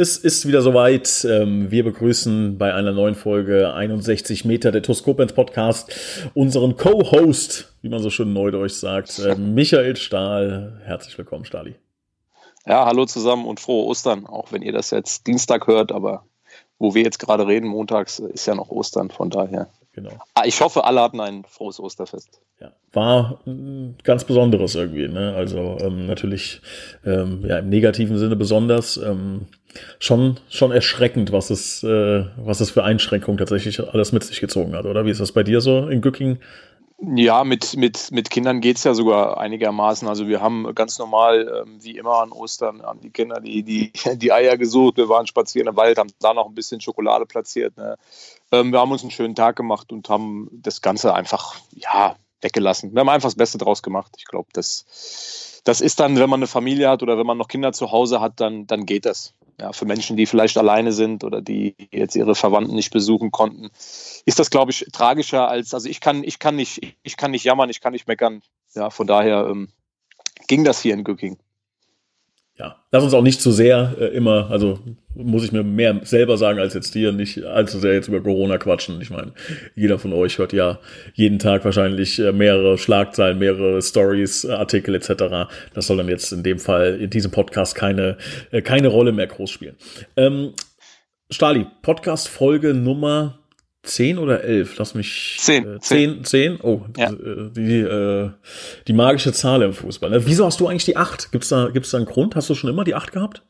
Es ist wieder soweit. Ähm, wir begrüßen bei einer neuen Folge 61 Meter der Toskopens Podcast unseren Co-Host, wie man so schön neudeutsch sagt, äh, Michael Stahl. Herzlich willkommen, Stali. Ja, hallo zusammen und frohe Ostern, auch wenn ihr das jetzt Dienstag hört, aber wo wir jetzt gerade reden, montags ist ja noch Ostern, von daher. Genau. Ah, ich hoffe, alle hatten ein frohes Osterfest. Ja, war ein ganz Besonderes irgendwie. Ne? Also ähm, natürlich ähm, ja, im negativen Sinne besonders. Ähm, schon, schon erschreckend, was es, äh, was es für Einschränkungen tatsächlich alles mit sich gezogen hat, oder? Wie ist das bei dir so in Gücking? Ja, mit, mit, mit Kindern geht es ja sogar einigermaßen. Also wir haben ganz normal, ähm, wie immer an Ostern, an die Kinder die, die, die Eier gesucht. Wir waren spazieren im Wald, haben da noch ein bisschen Schokolade platziert. Ne? Ähm, wir haben uns einen schönen Tag gemacht und haben das Ganze einfach, ja, weggelassen. Wir haben einfach das Beste draus gemacht. Ich glaube, das, das ist dann, wenn man eine Familie hat oder wenn man noch Kinder zu Hause hat, dann, dann geht das ja, für Menschen, die vielleicht alleine sind oder die jetzt ihre Verwandten nicht besuchen konnten, ist das, glaube ich, tragischer als, also ich kann, ich kann nicht, ich kann nicht jammern, ich kann nicht meckern. Ja, von daher ähm, ging das hier in Gücking ja, lass uns auch nicht zu sehr äh, immer, also muss ich mir mehr selber sagen als jetzt dir, nicht allzu sehr jetzt über Corona quatschen. Ich meine, jeder von euch hört ja jeden Tag wahrscheinlich äh, mehrere Schlagzeilen, mehrere Stories, Artikel etc. Das soll dann jetzt in dem Fall in diesem Podcast keine, äh, keine Rolle mehr groß spielen. Ähm, Stali, Podcast Folge Nummer 10 oder 11? Lass mich. 10. Äh, 10, 10? Oh, ja. die, die, äh, die magische Zahl im Fußball. Ne? Wieso hast du eigentlich die 8? Gibt es da, gibt's da einen Grund? Hast du schon immer die 8 gehabt?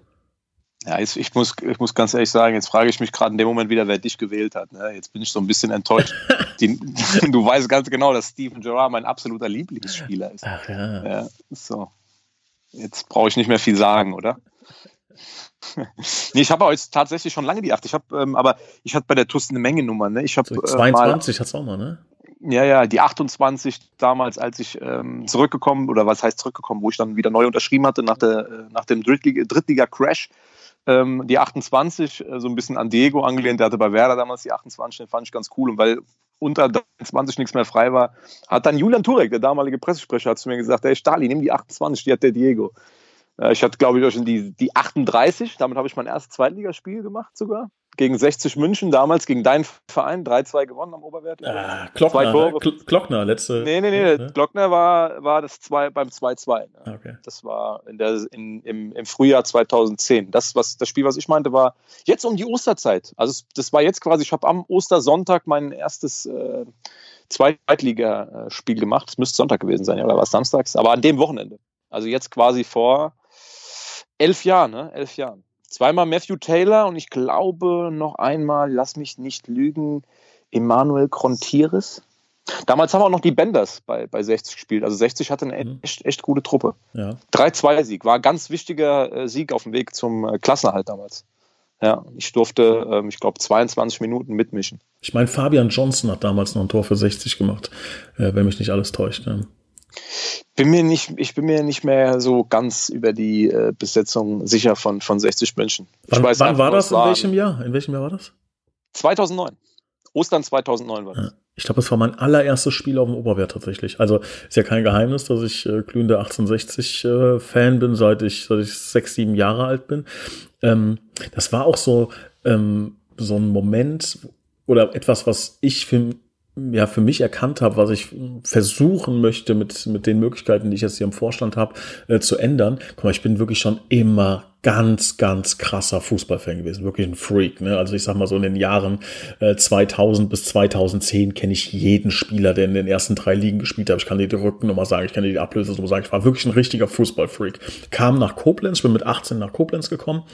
Ja, jetzt, ich, muss, ich muss ganz ehrlich sagen, jetzt frage ich mich gerade in dem Moment wieder, wer dich gewählt hat. Ne? Jetzt bin ich so ein bisschen enttäuscht. die, du weißt ganz genau, dass Steven Gerrard mein absoluter Lieblingsspieler ist. Ach ja. ja so. Jetzt brauche ich nicht mehr viel sagen, oder? nee, ich habe jetzt tatsächlich schon lange die 8. Ich habe, ähm, aber ich hatte bei der TUS eine Menge Nummern. Ne? Ich habe so 22 äh, hat's auch mal, ne? Ja, ja, die 28 damals, als ich ähm, zurückgekommen, oder was heißt zurückgekommen, wo ich dann wieder neu unterschrieben hatte nach, der, äh, nach dem Drittliga-Crash. Ähm, die 28, äh, so ein bisschen an Diego angelehnt, der hatte bei Werder damals die 28, den fand ich ganz cool. Und weil unter 23 nichts mehr frei war, hat dann Julian Turek, der damalige Pressesprecher, hat zu mir gesagt, hey Stali, nimm die 28, die hat der Diego. Äh, ich hatte, glaube ich, schon die, die 38. Damit habe ich mein erstes Zweitligaspiel gemacht sogar. Gegen 60 München, damals gegen deinen Verein. 3-2 gewonnen am Oberwert. Ah, Glockner, ne? Glockner, letzte. Nee, nee, nee. Ne? Glockner war, war das zwei, beim 2-2. Ne? Ah, okay. Das war in der, in, im, im Frühjahr 2010. Das, was, das Spiel, was ich meinte, war jetzt um die Osterzeit. Also das war jetzt quasi, ich habe am Ostersonntag mein erstes äh, Zweitligaspiel gemacht. Es müsste Sonntag gewesen sein, oder war es samstags? Aber an dem Wochenende. Also jetzt quasi vor elf Jahren, ne? Elf Jahren. Zweimal Matthew Taylor und ich glaube noch einmal, lass mich nicht lügen, Emmanuel Crontiris. Damals haben auch noch die Benders bei, bei 60 gespielt. Also 60 hatte eine mhm. echt, echt gute Truppe. Ja. 3-2-Sieg. War ein ganz wichtiger äh, Sieg auf dem Weg zum äh, Klassenerhalt damals. Ja, ich durfte, ähm, ich glaube, 22 Minuten mitmischen. Ich meine, Fabian Johnson hat damals noch ein Tor für 60 gemacht, äh, wenn mich nicht alles täuscht. Ne? Bin mir nicht, ich bin mir nicht mehr so ganz über die äh, Besetzung sicher von, von 60 München. Wann, wann war das? In welchem Jahr? In welchem Jahr war das? 2009. Ostern 2009 war das. Ja. Ich glaube, das war mein allererstes Spiel auf dem Oberwert tatsächlich. Also ist ja kein Geheimnis, dass ich äh, glühender 1860-Fan äh, bin, seit ich, seit ich sechs, sieben Jahre alt bin. Ähm, das war auch so, ähm, so ein Moment oder etwas, was ich für ja für mich erkannt habe, was ich versuchen möchte mit, mit den Möglichkeiten, die ich jetzt hier im Vorstand habe, äh, zu ändern. Guck mal, ich bin wirklich schon immer ganz, ganz krasser Fußballfan gewesen, wirklich ein Freak. Ne? Also ich sag mal so in den Jahren äh, 2000 bis 2010 kenne ich jeden Spieler, der in den ersten drei Ligen gespielt hat. Ich kann dir die Rückennummer sagen, ich kann dir die Ablösesnummer sagen. Ich war wirklich ein richtiger Fußballfreak. Kam nach Koblenz, bin mit 18 nach Koblenz gekommen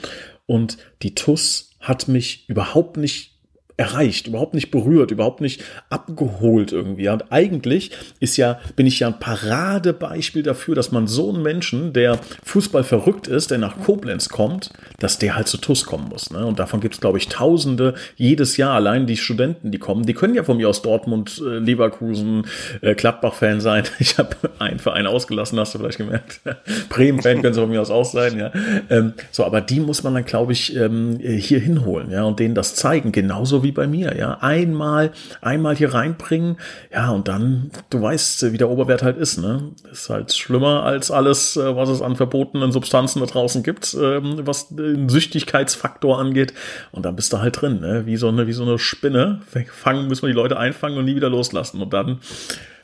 und die TUS hat mich überhaupt nicht erreicht, überhaupt nicht berührt, überhaupt nicht abgeholt irgendwie. Und eigentlich ist ja, bin ich ja ein Paradebeispiel dafür, dass man so einen Menschen, der Fußball verrückt ist, der nach Koblenz kommt, dass der halt zu TUS kommen muss. Ne? Und davon gibt es, glaube ich, Tausende jedes Jahr. Allein die Studenten, die kommen, die können ja von mir aus Dortmund, äh, Leverkusen, äh, Gladbach-Fan sein. Ich habe einen Verein ausgelassen, hast du vielleicht gemerkt. Bremen-Fan können sie von mir aus auch sein. Ja? Ähm, so, aber die muss man dann, glaube ich, ähm, hier hinholen ja? und denen das zeigen. Genauso wie bei mir, ja. Einmal, einmal hier reinbringen, ja, und dann, du weißt, wie der Oberwert halt ist, ne? Ist halt schlimmer als alles, äh, was es an verbotenen Substanzen da draußen gibt, ähm, was den Süchtigkeitsfaktor angeht. Und dann bist du halt drin, ne? Wie so eine, wie so eine Spinne. Fangen müssen wir die Leute einfangen und nie wieder loslassen. Und dann,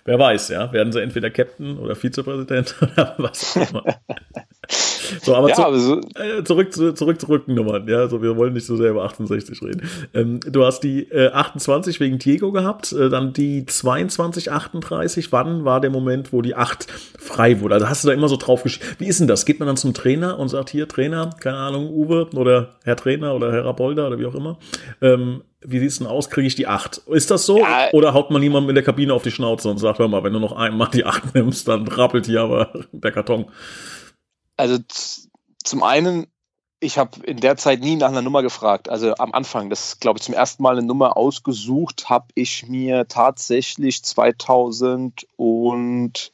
wer weiß, ja, werden sie entweder Captain oder Vizepräsident oder was auch immer. So, aber, ja, zu, aber so äh, zurück, zu, zurück zu Rückennummern. Ja, also wir wollen nicht so sehr über 68 reden. Ähm, du hast die äh, 28 wegen Diego gehabt, äh, dann die 22, 38. Wann war der Moment, wo die 8 frei wurde? Also hast du da immer so drauf geschrieben. Wie ist denn das? Geht man dann zum Trainer und sagt, hier, Trainer, keine Ahnung, Uwe oder Herr Trainer oder Herr Rapolda oder wie auch immer. Ähm, wie sieht's denn aus? Kriege ich die 8? Ist das so? Ja. Oder haut man jemandem in der Kabine auf die Schnauze und sagt, hör mal, wenn du noch einmal die 8 nimmst, dann rappelt hier aber der Karton. Also zum einen, ich habe in der Zeit nie nach einer Nummer gefragt. Also am Anfang, das glaube ich zum ersten Mal eine Nummer ausgesucht, habe ich mir tatsächlich 2011.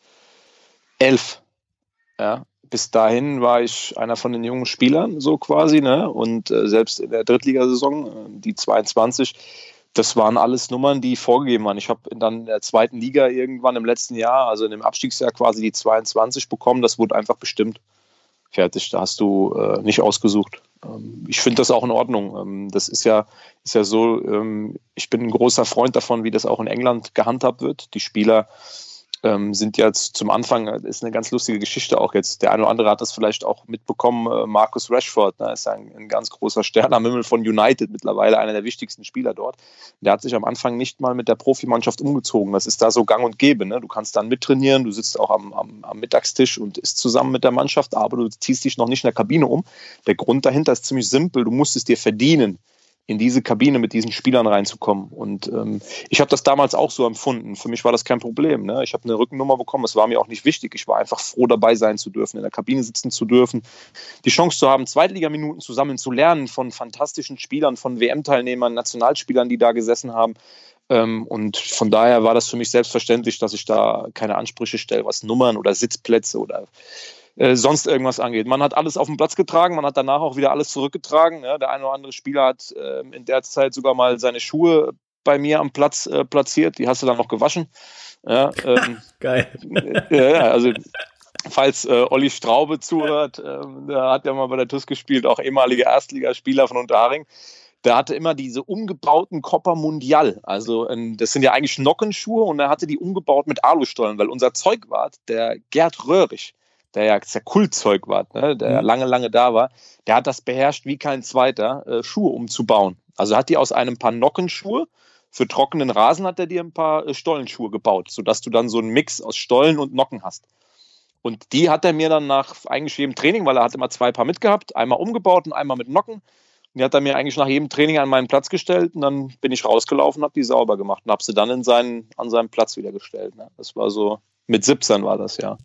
Ja, bis dahin war ich einer von den jungen Spielern, so quasi, ne? Und äh, selbst in der Drittligasaison, äh, die 22, das waren alles Nummern, die vorgegeben waren. Ich habe dann in der zweiten Liga irgendwann im letzten Jahr, also in dem Abstiegsjahr quasi die 22 bekommen. Das wurde einfach bestimmt fertig. Da hast du äh, nicht ausgesucht. Ähm, ich finde das auch in Ordnung. Ähm, das ist ja, ist ja so, ähm, ich bin ein großer Freund davon, wie das auch in England gehandhabt wird. Die Spieler ähm, sind jetzt zum Anfang, äh, ist eine ganz lustige Geschichte auch jetzt. Der eine oder andere hat das vielleicht auch mitbekommen. Äh, Marcus Rashford ne, ist ein, ein, ganz großer Stern am Himmel von United, mittlerweile einer der wichtigsten Spieler dort. Der hat sich am Anfang nicht mal mit der Profimannschaft umgezogen. Das ist da so gang und gäbe. Ne? Du kannst dann mittrainieren, du sitzt auch am, am, am Mittagstisch und isst zusammen mit der Mannschaft, aber du ziehst dich noch nicht in der Kabine um. Der Grund dahinter ist ziemlich simpel. Du musst es dir verdienen in diese Kabine mit diesen Spielern reinzukommen. Und ähm, ich habe das damals auch so empfunden. Für mich war das kein Problem. Ne? Ich habe eine Rückennummer bekommen. Es war mir auch nicht wichtig. Ich war einfach froh, dabei sein zu dürfen, in der Kabine sitzen zu dürfen, die Chance zu haben, Zweitligaminuten zusammen zu lernen von fantastischen Spielern, von WM-Teilnehmern, Nationalspielern, die da gesessen haben. Ähm, und von daher war das für mich selbstverständlich, dass ich da keine Ansprüche stelle, was Nummern oder Sitzplätze oder äh, sonst irgendwas angeht. Man hat alles auf den Platz getragen, man hat danach auch wieder alles zurückgetragen. Ja, der eine oder andere Spieler hat äh, in der Zeit sogar mal seine Schuhe bei mir am Platz äh, platziert. Die hast du dann noch gewaschen. Ja, ähm, Geil. Ja, also falls äh, Olli Straube zuhört, äh, der hat ja mal bei der TUS gespielt, auch ehemaliger Erstligaspieler von Unterharing. Der hatte immer diese umgebauten Copper Mundial. Also ähm, das sind ja eigentlich Nockenschuhe und er hatte die umgebaut mit Alustollen, weil unser Zeugwart, der Gerd Röhrig, der ja sehr Kultzeug war, ne, der mhm. lange, lange da war, der hat das beherrscht wie kein zweiter, äh, Schuhe umzubauen. Also hat die aus einem paar Nockenschuhe, für trockenen Rasen hat er dir ein paar äh, Stollenschuhe gebaut, sodass du dann so einen Mix aus Stollen und Nocken hast. Und die hat er mir dann nach eigentlich jedem Training, weil er hat immer zwei Paar mitgehabt, einmal umgebaut und einmal mit Nocken. Und die hat er mir eigentlich nach jedem Training an meinen Platz gestellt und dann bin ich rausgelaufen, habe die sauber gemacht und habe sie dann in seinen, an seinen Platz wieder gestellt. Ne? Das war so, mit 17 war das ja.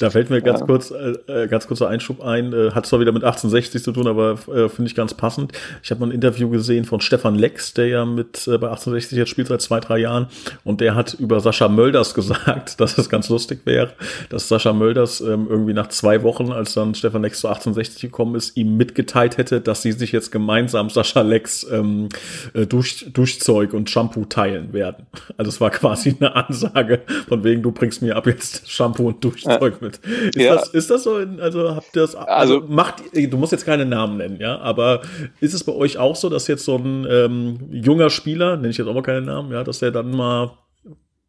Da fällt mir ganz ja. kurz, äh, äh, ganz kurzer Einschub ein, äh, hat zwar wieder mit 1860 zu tun, aber äh, finde ich ganz passend. Ich habe mal ein Interview gesehen von Stefan Lex, der ja mit äh, bei 1860 jetzt spielt seit zwei, drei Jahren und der hat über Sascha Mölders gesagt, dass es ganz lustig wäre, dass Sascha Mölders ähm, irgendwie nach zwei Wochen, als dann Stefan Lex zu 1860 gekommen ist, ihm mitgeteilt hätte, dass sie sich jetzt gemeinsam Sascha Lex ähm, äh, Dusch, Duschzeug und Shampoo teilen werden. Also es war quasi eine Ansage von wegen, du bringst mir ab jetzt Shampoo und Duschzeug mit mit. Ist, ja. das, ist das so? In, also habt ihr das? Also, also, macht, du musst jetzt keine Namen nennen, ja, aber ist es bei euch auch so, dass jetzt so ein ähm, junger Spieler, nenne ich jetzt auch mal keinen Namen, ja, dass der dann mal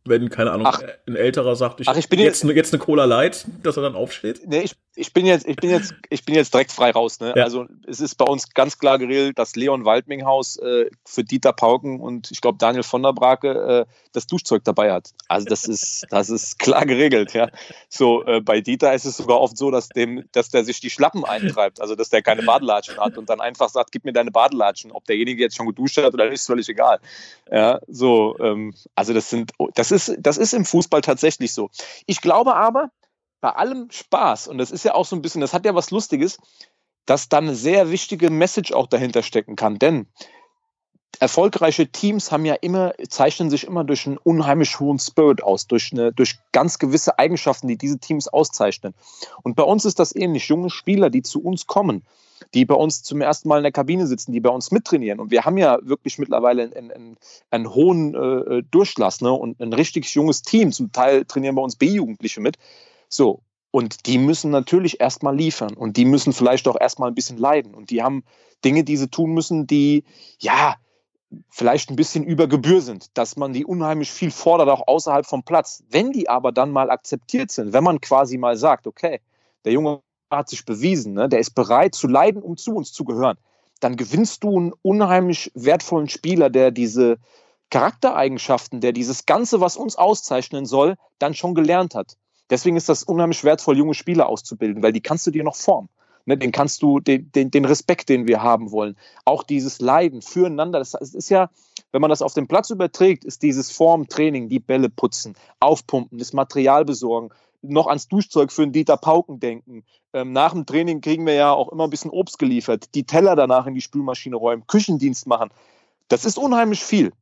wenn, keine Ahnung, ach, ein älterer sagt, ich, ach, ich bin jetzt, jetzt, jetzt eine Cola Light, dass er dann aufsteht? Nee, ich, ich bin jetzt, ich bin jetzt, ich bin jetzt direkt frei raus. Ne? Ja. Also es ist bei uns ganz klar geregelt, dass Leon Waldminghaus äh, für Dieter Pauken und ich glaube Daniel von der Brake äh, das Duschzeug dabei hat. Also das ist, das ist klar geregelt. Ja, so äh, bei Dieter ist es sogar oft so, dass dem, dass der sich die Schlappen eintreibt, also dass der keine Badelatschen hat und dann einfach sagt, gib mir deine Badelatschen. Ob derjenige jetzt schon geduscht hat oder nicht, ist völlig egal. Ja, so, ähm, also das sind, das ist, das ist im Fußball tatsächlich so. Ich glaube aber bei allem Spaß, und das ist ja auch so ein bisschen, das hat ja was Lustiges, dass da eine sehr wichtige Message auch dahinter stecken kann. Denn erfolgreiche Teams haben ja immer, zeichnen sich immer durch einen unheimlich hohen Spirit aus, durch, eine, durch ganz gewisse Eigenschaften, die diese Teams auszeichnen. Und bei uns ist das ähnlich. Junge Spieler, die zu uns kommen, die bei uns zum ersten Mal in der Kabine sitzen, die bei uns mittrainieren. Und wir haben ja wirklich mittlerweile einen, einen, einen hohen äh, Durchlass ne? und ein richtig junges Team. Zum Teil trainieren bei uns B-Jugendliche mit. So, und die müssen natürlich erstmal liefern und die müssen vielleicht auch erstmal ein bisschen leiden. Und die haben Dinge, die sie tun müssen, die, ja, vielleicht ein bisschen über Gebühr sind, dass man die unheimlich viel fordert, auch außerhalb vom Platz. Wenn die aber dann mal akzeptiert sind, wenn man quasi mal sagt, okay, der Junge hat sich bewiesen, ne, der ist bereit zu leiden, um zu uns zu gehören, dann gewinnst du einen unheimlich wertvollen Spieler, der diese Charaktereigenschaften, der dieses Ganze, was uns auszeichnen soll, dann schon gelernt hat. Deswegen ist das unheimlich wertvoll, junge Spieler auszubilden, weil die kannst du dir noch formen. Ne, den kannst du, den, den, den Respekt, den wir haben wollen, auch dieses Leiden füreinander, das ist ja, wenn man das auf den Platz überträgt, ist dieses Formtraining, die Bälle putzen, aufpumpen, das Material besorgen, noch ans Duschzeug für einen Dieter Pauken denken. Ähm, nach dem Training kriegen wir ja auch immer ein bisschen Obst geliefert, die Teller danach in die Spülmaschine räumen, Küchendienst machen. Das ist unheimlich viel.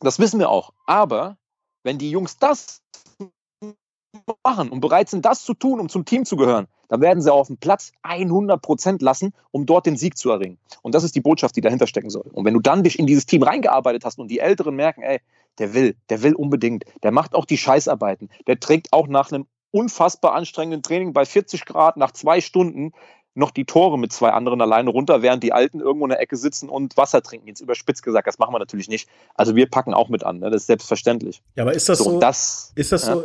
Das wissen wir auch. Aber wenn die Jungs das machen und bereit sind, das zu tun, um zum Team zu gehören, dann werden sie auf dem Platz 100 Prozent lassen, um dort den Sieg zu erringen. Und das ist die Botschaft, die dahinter stecken soll. Und wenn du dann dich in dieses Team reingearbeitet hast und die Älteren merken, ey, der will, der will unbedingt, der macht auch die Scheißarbeiten, der trägt auch nach einem unfassbar anstrengenden Training bei 40 Grad nach zwei Stunden noch die Tore mit zwei anderen alleine runter, während die Alten irgendwo in der Ecke sitzen und Wasser trinken. Jetzt überspitzt gesagt, das machen wir natürlich nicht. Also wir packen auch mit an, ne? das ist selbstverständlich. Ja, aber ist das so? so das, ist das ja. so?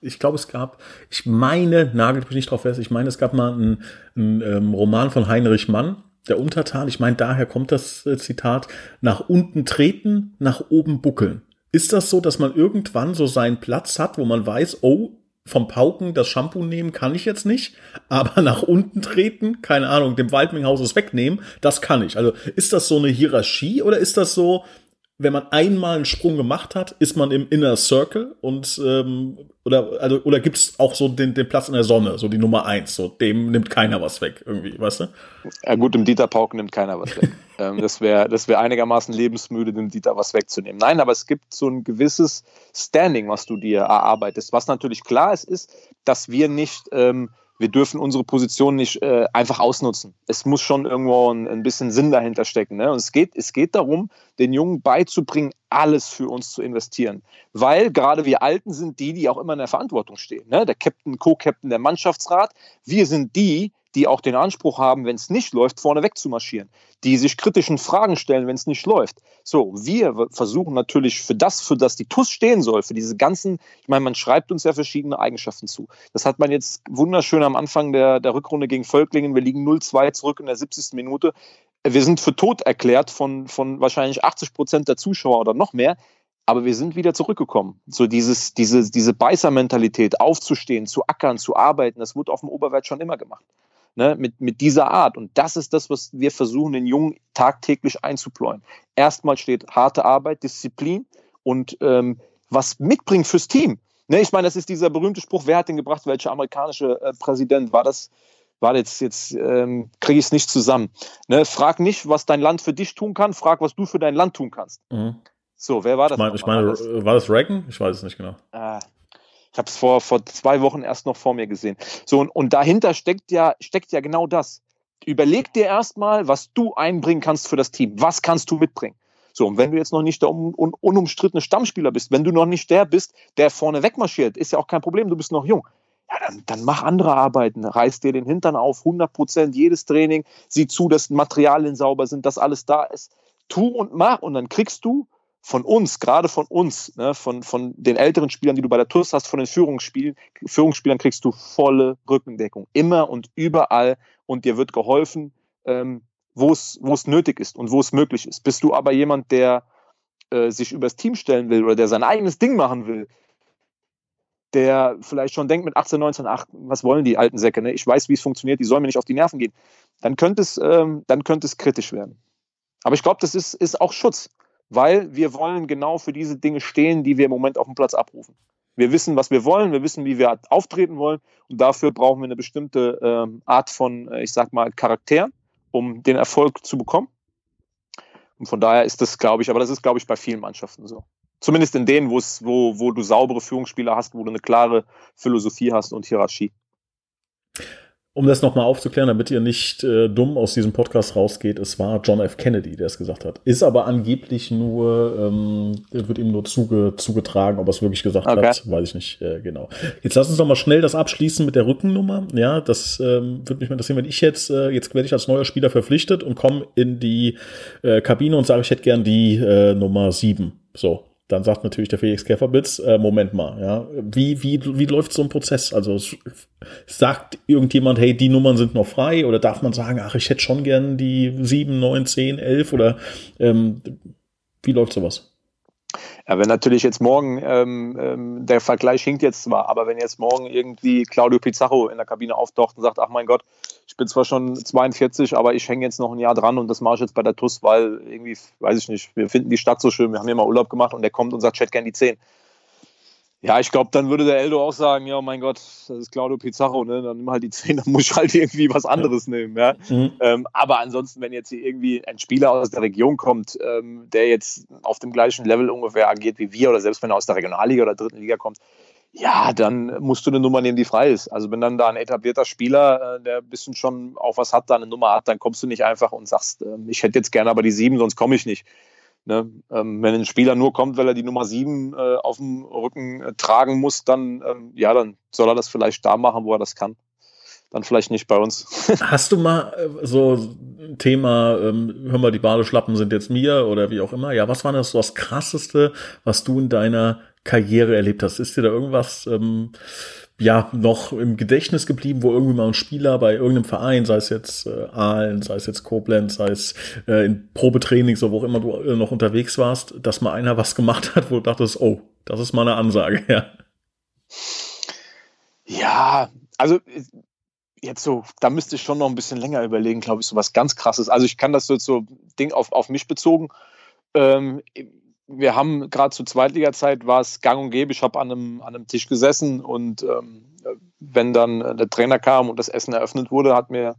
Ich glaube, es gab, ich meine, nagelt mich nicht drauf fest, ich meine, es gab mal einen, einen ähm, Roman von Heinrich Mann, der Untertan. Ich meine, daher kommt das äh, Zitat: nach unten treten, nach oben buckeln. Ist das so, dass man irgendwann so seinen Platz hat, wo man weiß, oh, vom Pauken das Shampoo nehmen kann ich jetzt nicht, aber nach unten treten, keine Ahnung, dem Waldminghaus wegnehmen, das kann ich. Also ist das so eine Hierarchie oder ist das so, wenn man einmal einen Sprung gemacht hat, ist man im Inner Circle und ähm, oder also oder gibt es auch so den, den Platz in der Sonne, so die Nummer eins, so dem nimmt keiner was weg irgendwie, weißt du? Ja gut, dem Dieter Pauken nimmt keiner was weg. ähm, das wäre das wäre einigermaßen lebensmüde, dem Dieter was wegzunehmen. Nein, aber es gibt so ein gewisses Standing, was du dir erarbeitest. Was natürlich klar ist, ist, dass wir nicht ähm, wir dürfen unsere Position nicht äh, einfach ausnutzen. Es muss schon irgendwo ein, ein bisschen Sinn dahinter stecken. Ne? Und es geht, es geht darum, den Jungen beizubringen, alles für uns zu investieren. Weil gerade wir Alten sind die, die auch immer in der Verantwortung stehen. Ne? Der Captain, Co-Captain, der Mannschaftsrat. Wir sind die, die auch den Anspruch haben, wenn es nicht läuft, vorne weg zu marschieren, die sich kritischen Fragen stellen, wenn es nicht läuft. So, wir versuchen natürlich für das, für das die TUS stehen soll, für diese ganzen, ich meine, man schreibt uns ja verschiedene Eigenschaften zu. Das hat man jetzt wunderschön am Anfang der, der Rückrunde gegen Völklingen. Wir liegen 0-2 zurück in der 70. Minute. Wir sind für tot erklärt von, von wahrscheinlich 80 Prozent der Zuschauer oder noch mehr aber wir sind wieder zurückgekommen. So dieses, diese, diese Beißermentalität, aufzustehen, zu ackern, zu arbeiten, das wurde auf dem Oberwert schon immer gemacht ne, mit, mit dieser Art. Und das ist das, was wir versuchen, den Jungen tagtäglich einzupläuen. Erstmal steht harte Arbeit, Disziplin und ähm, was mitbringt fürs Team. Ne, ich meine, das ist dieser berühmte Spruch, wer hat den gebracht, welcher amerikanische äh, Präsident war das? War jetzt, jetzt ähm, kriege ich es nicht zusammen. Ne, frag nicht, was dein Land für dich tun kann, frag, was du für dein Land tun kannst. Mhm. So, wer war das? Ich meine, ich meine war das Reagan? Ich weiß es nicht genau. Ah, ich habe es vor, vor zwei Wochen erst noch vor mir gesehen. So, und, und dahinter steckt ja, steckt ja genau das. Überleg dir erstmal, was du einbringen kannst für das Team. Was kannst du mitbringen? So, und wenn du jetzt noch nicht der un, un, unumstrittene Stammspieler bist, wenn du noch nicht der bist, der vorne wegmarschiert, ist ja auch kein Problem, du bist noch jung. Ja, dann, dann mach andere Arbeiten, reiß dir den Hintern auf, 100 Prozent, jedes Training, sieh zu, dass Materialien sauber sind, dass alles da ist. Tu und mach und dann kriegst du von uns, gerade von uns, ne, von, von den älteren Spielern, die du bei der TUS hast, von den Führungsspiel Führungsspielern kriegst du volle Rückendeckung. Immer und überall. Und dir wird geholfen, ähm, wo es nötig ist und wo es möglich ist. Bist du aber jemand, der äh, sich übers Team stellen will oder der sein eigenes Ding machen will, der vielleicht schon denkt mit 18, 19, ach, was wollen die alten Säcke, ne? ich weiß, wie es funktioniert, die sollen mir nicht auf die Nerven gehen, dann könnte es, ähm, dann kritisch werden. Aber ich glaube, das ist, ist auch Schutz, weil wir wollen genau für diese Dinge stehen, die wir im Moment auf dem Platz abrufen. Wir wissen, was wir wollen, wir wissen, wie wir auftreten wollen und dafür brauchen wir eine bestimmte ähm, Art von, äh, ich sag mal, Charakter, um den Erfolg zu bekommen. Und von daher ist das, glaube ich, aber das ist, glaube ich, bei vielen Mannschaften so. Zumindest in denen, wo, wo du saubere Führungsspieler hast, wo du eine klare Philosophie hast und Hierarchie. Um das nochmal aufzuklären, damit ihr nicht äh, dumm aus diesem Podcast rausgeht, es war John F. Kennedy, der es gesagt hat. Ist aber angeblich nur, ähm, wird ihm nur zuge, zugetragen, ob er es wirklich gesagt okay. hat, weiß ich nicht äh, genau. Jetzt lass uns noch mal schnell das abschließen mit der Rückennummer. Ja, das ähm, würde mich mal interessieren, wenn ich jetzt, äh, jetzt werde ich als neuer Spieler verpflichtet und komme in die äh, Kabine und sage, ich hätte gern die äh, Nummer 7. So, dann sagt natürlich der Felix Käferbitz, äh, Moment mal, ja, wie, wie, wie läuft so ein Prozess? Also sagt irgendjemand, hey, die Nummern sind noch frei oder darf man sagen, ach, ich hätte schon gern die 7, 9, 10, 11 oder ähm, wie läuft sowas? Ja, wenn natürlich jetzt morgen, ähm, ähm, der Vergleich hinkt jetzt zwar, aber wenn jetzt morgen irgendwie Claudio Pizarro in der Kabine auftaucht und sagt, ach mein Gott, ich bin zwar schon 42, aber ich hänge jetzt noch ein Jahr dran und das mache ich jetzt bei der TUS, weil irgendwie, weiß ich nicht, wir finden die Stadt so schön, wir haben hier mal Urlaub gemacht und der kommt und sagt, hätte gern die 10. Ja, ich glaube, dann würde der Eldo auch sagen, ja, mein Gott, das ist Claudio Pizarro, ne? dann nimm halt die 10, dann muss ich halt irgendwie was anderes nehmen. Ja? Mhm. Ähm, aber ansonsten, wenn jetzt hier irgendwie ein Spieler aus der Region kommt, ähm, der jetzt auf dem gleichen Level ungefähr agiert wie wir oder selbst wenn er aus der Regionalliga oder dritten Liga kommt, ja, dann musst du eine Nummer nehmen, die frei ist. Also wenn dann da ein etablierter Spieler, äh, der ein bisschen schon auch was hat, da eine Nummer hat, dann kommst du nicht einfach und sagst, äh, ich hätte jetzt gerne aber die 7, sonst komme ich nicht. Ne? Ähm, wenn ein Spieler nur kommt, weil er die Nummer 7 äh, auf dem Rücken äh, tragen muss, dann, ähm, ja, dann soll er das vielleicht da machen, wo er das kann. Dann vielleicht nicht bei uns. Hast du mal äh, so ein Thema, ähm, hör mal, die Badeschlappen sind jetzt mir oder wie auch immer. Ja, was war das so das Krasseste, was du in deiner Karriere erlebt hast? Ist dir da irgendwas ähm, ja noch im Gedächtnis geblieben, wo irgendwie mal ein Spieler bei irgendeinem Verein, sei es jetzt äh, Aalen, sei es jetzt Koblenz, sei es äh, in Probetraining, so wo auch immer du äh, noch unterwegs warst, dass mal einer was gemacht hat, wo du dachtest, oh, das ist mal eine Ansage, ja. Ja, also jetzt so, da müsste ich schon noch ein bisschen länger überlegen, glaube ich, so was ganz krasses. Also ich kann das so, so Ding auf, auf mich bezogen. Ähm, wir haben gerade zur Zweitliga-Zeit war es gang und gäbe. Ich habe an einem, an einem Tisch gesessen und ähm, wenn dann der Trainer kam und das Essen eröffnet wurde, hat mir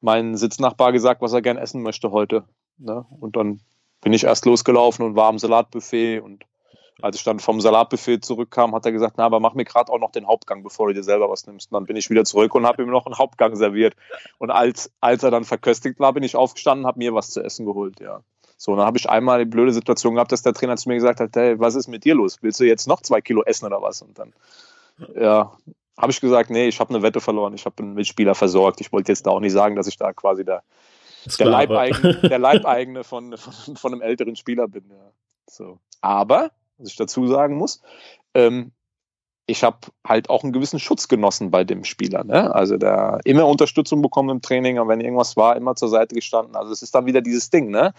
mein Sitznachbar gesagt, was er gern essen möchte heute. Ne? Und dann bin ich erst losgelaufen und war am Salatbuffet und als ich dann vom Salatbuffet zurückkam, hat er gesagt, na, aber mach mir gerade auch noch den Hauptgang, bevor du dir selber was nimmst. Und dann bin ich wieder zurück und habe ihm noch einen Hauptgang serviert. Und als, als er dann verköstigt war, bin ich aufgestanden und habe mir was zu essen geholt, ja. So, dann habe ich einmal die blöde Situation gehabt, dass der Trainer zu mir gesagt hat, hey, was ist mit dir los? Willst du jetzt noch zwei Kilo essen oder was? Und dann, ja, habe ich gesagt, nee, ich habe eine Wette verloren, ich habe einen Mitspieler versorgt. Ich wollte jetzt da auch nicht sagen, dass ich da quasi der, der, Leibeigene, der Leibeigene von, von, von, einem älteren Spieler bin. Ja. So. Aber, was ich dazu sagen muss, ähm, ich habe halt auch einen gewissen Schutz genossen bei dem Spieler. Ne? Also der immer Unterstützung bekommen im Training und wenn irgendwas war, immer zur Seite gestanden. Also es ist dann wieder dieses Ding, ne?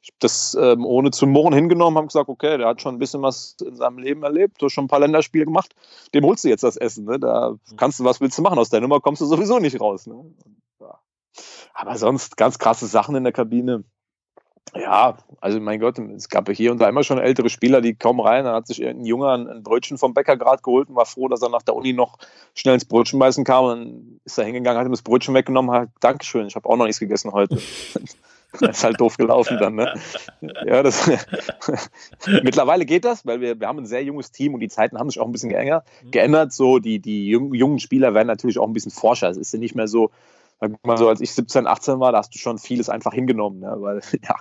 ich habe das ähm, ohne zu murren hingenommen, habe gesagt, okay, der hat schon ein bisschen was in seinem Leben erlebt, du hast schon ein paar Länderspiele gemacht, dem holst du jetzt das Essen. Ne? Da kannst du, was willst du machen? Aus der Nummer kommst du sowieso nicht raus. Ne? Aber sonst ganz krasse Sachen in der Kabine. Ja, also mein Gott, es gab ja hier und da immer schon ältere Spieler, die kommen rein, dann hat sich ein Junge ein Brötchen vom Bäcker gerade geholt und war froh, dass er nach der Uni noch schnell ins Brötchen beißen kam und dann ist er hingegangen, hat ihm das Brötchen weggenommen, hat Dankeschön, ich habe auch noch nichts gegessen heute. Das ist halt doof gelaufen dann, ne? Ja, das, mittlerweile geht das, weil wir, wir haben ein sehr junges Team und die Zeiten haben sich auch ein bisschen geändert. Mhm. geändert. So, die, die jungen Spieler werden natürlich auch ein bisschen forscher. Es ist ja nicht mehr so, sag mal so, als ich 17, 18 war, da hast du schon vieles einfach hingenommen, ne? weil ja,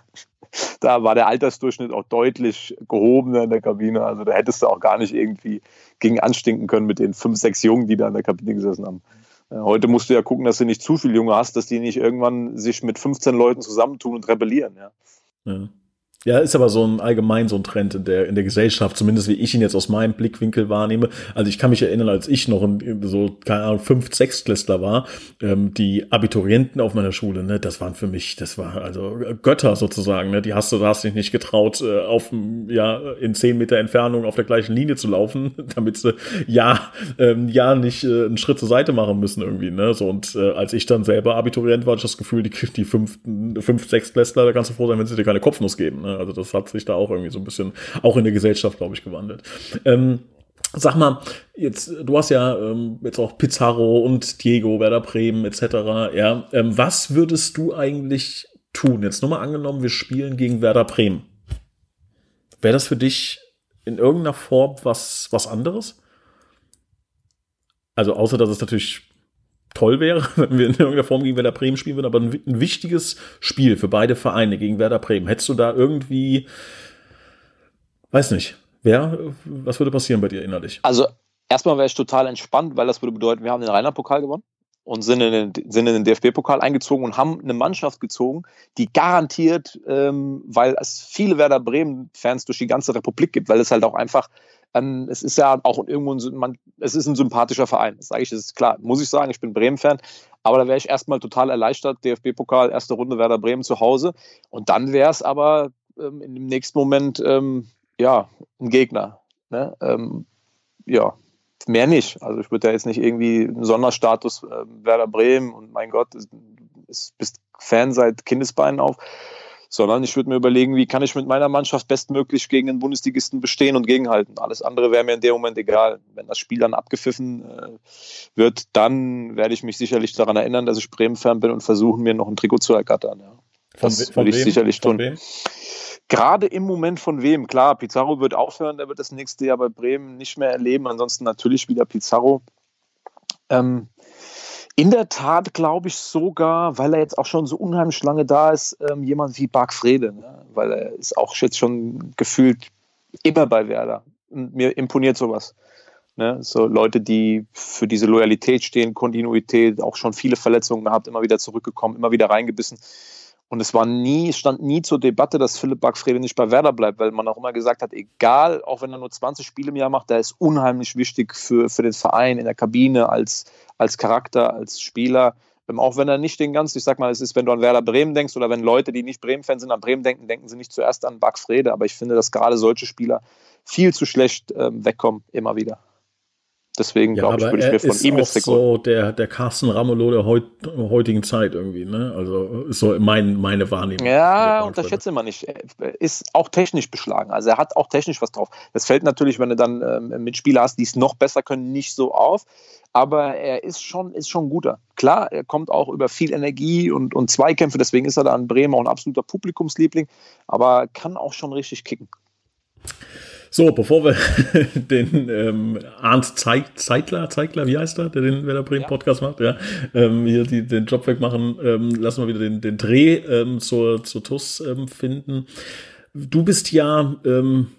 da war der Altersdurchschnitt auch deutlich gehobener in der Kabine. Also da hättest du auch gar nicht irgendwie gegen anstinken können mit den fünf, sechs Jungen, die da in der Kabine gesessen haben. Äh, heute musst du ja gucken, dass du nicht zu viele Junge hast, dass die nicht irgendwann sich mit 15 Leuten zusammentun und rebellieren. Ja. ja. Ja, ist aber so ein allgemein so ein Trend in der, in der Gesellschaft, zumindest wie ich ihn jetzt aus meinem Blickwinkel wahrnehme. Also ich kann mich erinnern, als ich noch ein, so, keine Ahnung, fünf, Sechstklässler war, ähm, die Abiturienten auf meiner Schule, ne, das waren für mich, das war also Götter sozusagen, ne, die hast du, da hast dich nicht getraut, äh, auf, ja, in zehn Meter Entfernung auf der gleichen Linie zu laufen, damit sie ja, ähm, ja nicht äh, einen Schritt zur Seite machen müssen irgendwie, ne, so und äh, als ich dann selber Abiturient war, hatte ich das Gefühl, die, die fünf, fünf, Sechstklässler, da kannst du froh sein, wenn sie dir keine Kopfnuss geben, ne? Also das hat sich da auch irgendwie so ein bisschen, auch in der Gesellschaft, glaube ich, gewandelt. Ähm, Sag mal, jetzt, du hast ja ähm, jetzt auch Pizarro und Diego, Werder Bremen etc. Ja, ähm, was würdest du eigentlich tun? Jetzt nur mal angenommen, wir spielen gegen Werder Bremen. Wäre das für dich in irgendeiner Form was, was anderes? Also außer, dass es natürlich toll wäre, wenn wir in irgendeiner Form gegen Werder Bremen spielen würden, aber ein, ein, wichtiges Spiel für beide Vereine gegen Werder Bremen. Hättest du da irgendwie, weiß nicht, wer, was würde passieren bei dir innerlich? Also erstmal wäre ich total entspannt, weil das würde bedeuten, wir haben den Rheinland-Pokal gewonnen und sind in den, sind in den DFB-Pokal eingezogen und haben eine Mannschaft gezogen, die garantiert, ähm, weil es viele Werder Bremen-Fans durch die ganze Republik gibt, weil es halt auch einfach ähm, es ist ja auch irgendwo ein, man, es ist ein sympathischer Verein. Das sage ich, das ist klar. Muss ich sagen, ich bin Bremen-Fan. Aber da wäre ich erstmal total erleichtert. DFB-Pokal, erste Runde Werder Bremen zu Hause. Und dann wäre es aber ähm, in dem nächsten Moment ähm, ja ein Gegner. Ne? Ähm, ja, mehr nicht. Also ich würde da jetzt nicht irgendwie einen Sonderstatus äh, Werder Bremen und mein Gott, ist, bist Fan seit Kindesbeinen auf sondern ich würde mir überlegen, wie kann ich mit meiner Mannschaft bestmöglich gegen den Bundesligisten bestehen und gegenhalten. Alles andere wäre mir in dem Moment egal. Wenn das Spiel dann abgepfiffen äh, wird, dann werde ich mich sicherlich daran erinnern, dass ich Bremen-Fan bin und versuchen, mir noch ein Trikot zu ergattern. Ja. Das von, von würde ich wem? sicherlich tun. Gerade im Moment von wem? Klar, Pizarro wird aufhören, der wird das nächste Jahr bei Bremen nicht mehr erleben. Ansonsten natürlich wieder Pizarro. Ähm, in der Tat glaube ich sogar, weil er jetzt auch schon so unheimlich lange da ist, ähm, jemand wie Bark Frede, ne? weil er ist auch jetzt schon gefühlt immer bei Werder. Und mir imponiert sowas. Ne? So Leute, die für diese Loyalität stehen, Kontinuität, auch schon viele Verletzungen gehabt, immer wieder zurückgekommen, immer wieder reingebissen. Und es war nie, stand nie zur Debatte, dass Philipp Backfrede nicht bei Werder bleibt, weil man auch immer gesagt hat, egal, auch wenn er nur 20 Spiele im Jahr macht, der ist unheimlich wichtig für, für den Verein in der Kabine, als, als Charakter, als Spieler. Ähm, auch wenn er nicht den ganzen, ich sag mal, es ist, wenn du an Werder Bremen denkst oder wenn Leute, die nicht Bremen-Fans sind, an Bremen denken, denken sie nicht zuerst an Backfrede. Aber ich finde, dass gerade solche Spieler viel zu schlecht ähm, wegkommen, immer wieder. Deswegen ja, glaube ich, würde ich mir von ihm jetzt so der, der Carsten Ramelow der heut, heutigen Zeit irgendwie, ne? Also ist so mein, meine Wahrnehmung. Ja, unterschätze man nicht. Er ist auch technisch beschlagen. Also er hat auch technisch was drauf. Das fällt natürlich, wenn du dann ähm, Mitspieler hast, die es noch besser können, nicht so auf. Aber er ist schon, ist schon guter. Klar, er kommt auch über viel Energie und, und Zweikämpfe, deswegen ist er da in Bremen auch ein absoluter Publikumsliebling, aber kann auch schon richtig kicken. So, bevor wir den ähm, Arndt Zeitler, Zeitler, wie heißt er, der den Werder Bremen ja. Podcast macht, ja, ähm, hier die, den Job wegmachen, ähm, lassen wir wieder den, den Dreh ähm, zur, zur TUS ähm, finden. Du bist ja ähm,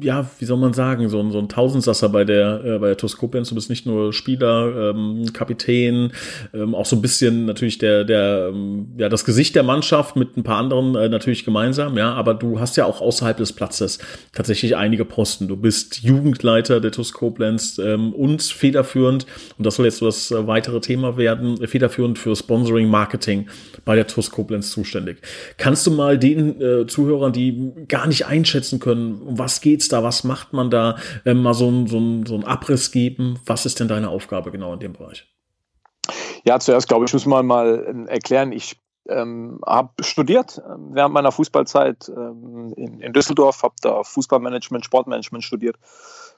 ja, wie soll man sagen, so ein, so ein Tausendsasser bei der, äh, bei der TuS Koblenz. Du bist nicht nur Spieler, ähm, Kapitän, ähm, auch so ein bisschen natürlich der, der, ähm, ja, das Gesicht der Mannschaft mit ein paar anderen äh, natürlich gemeinsam, ja, aber du hast ja auch außerhalb des Platzes tatsächlich einige Posten. Du bist Jugendleiter der TuS Koblenz ähm, und federführend, und das soll jetzt so das äh, weitere Thema werden, federführend für Sponsoring Marketing bei der TuS Koblenz zuständig. Kannst du mal den äh, Zuhörern, die gar nicht einschätzen können, was geht geht's da, was macht man da, äh, mal so, so, so einen Abriss geben. Was ist denn deine Aufgabe genau in dem Bereich? Ja, zuerst glaube ich, muss man mal äh, erklären, ich ähm, habe studiert äh, während meiner Fußballzeit ähm, in, in, Düsseldorf, habe da Fußballmanagement, Sportmanagement studiert,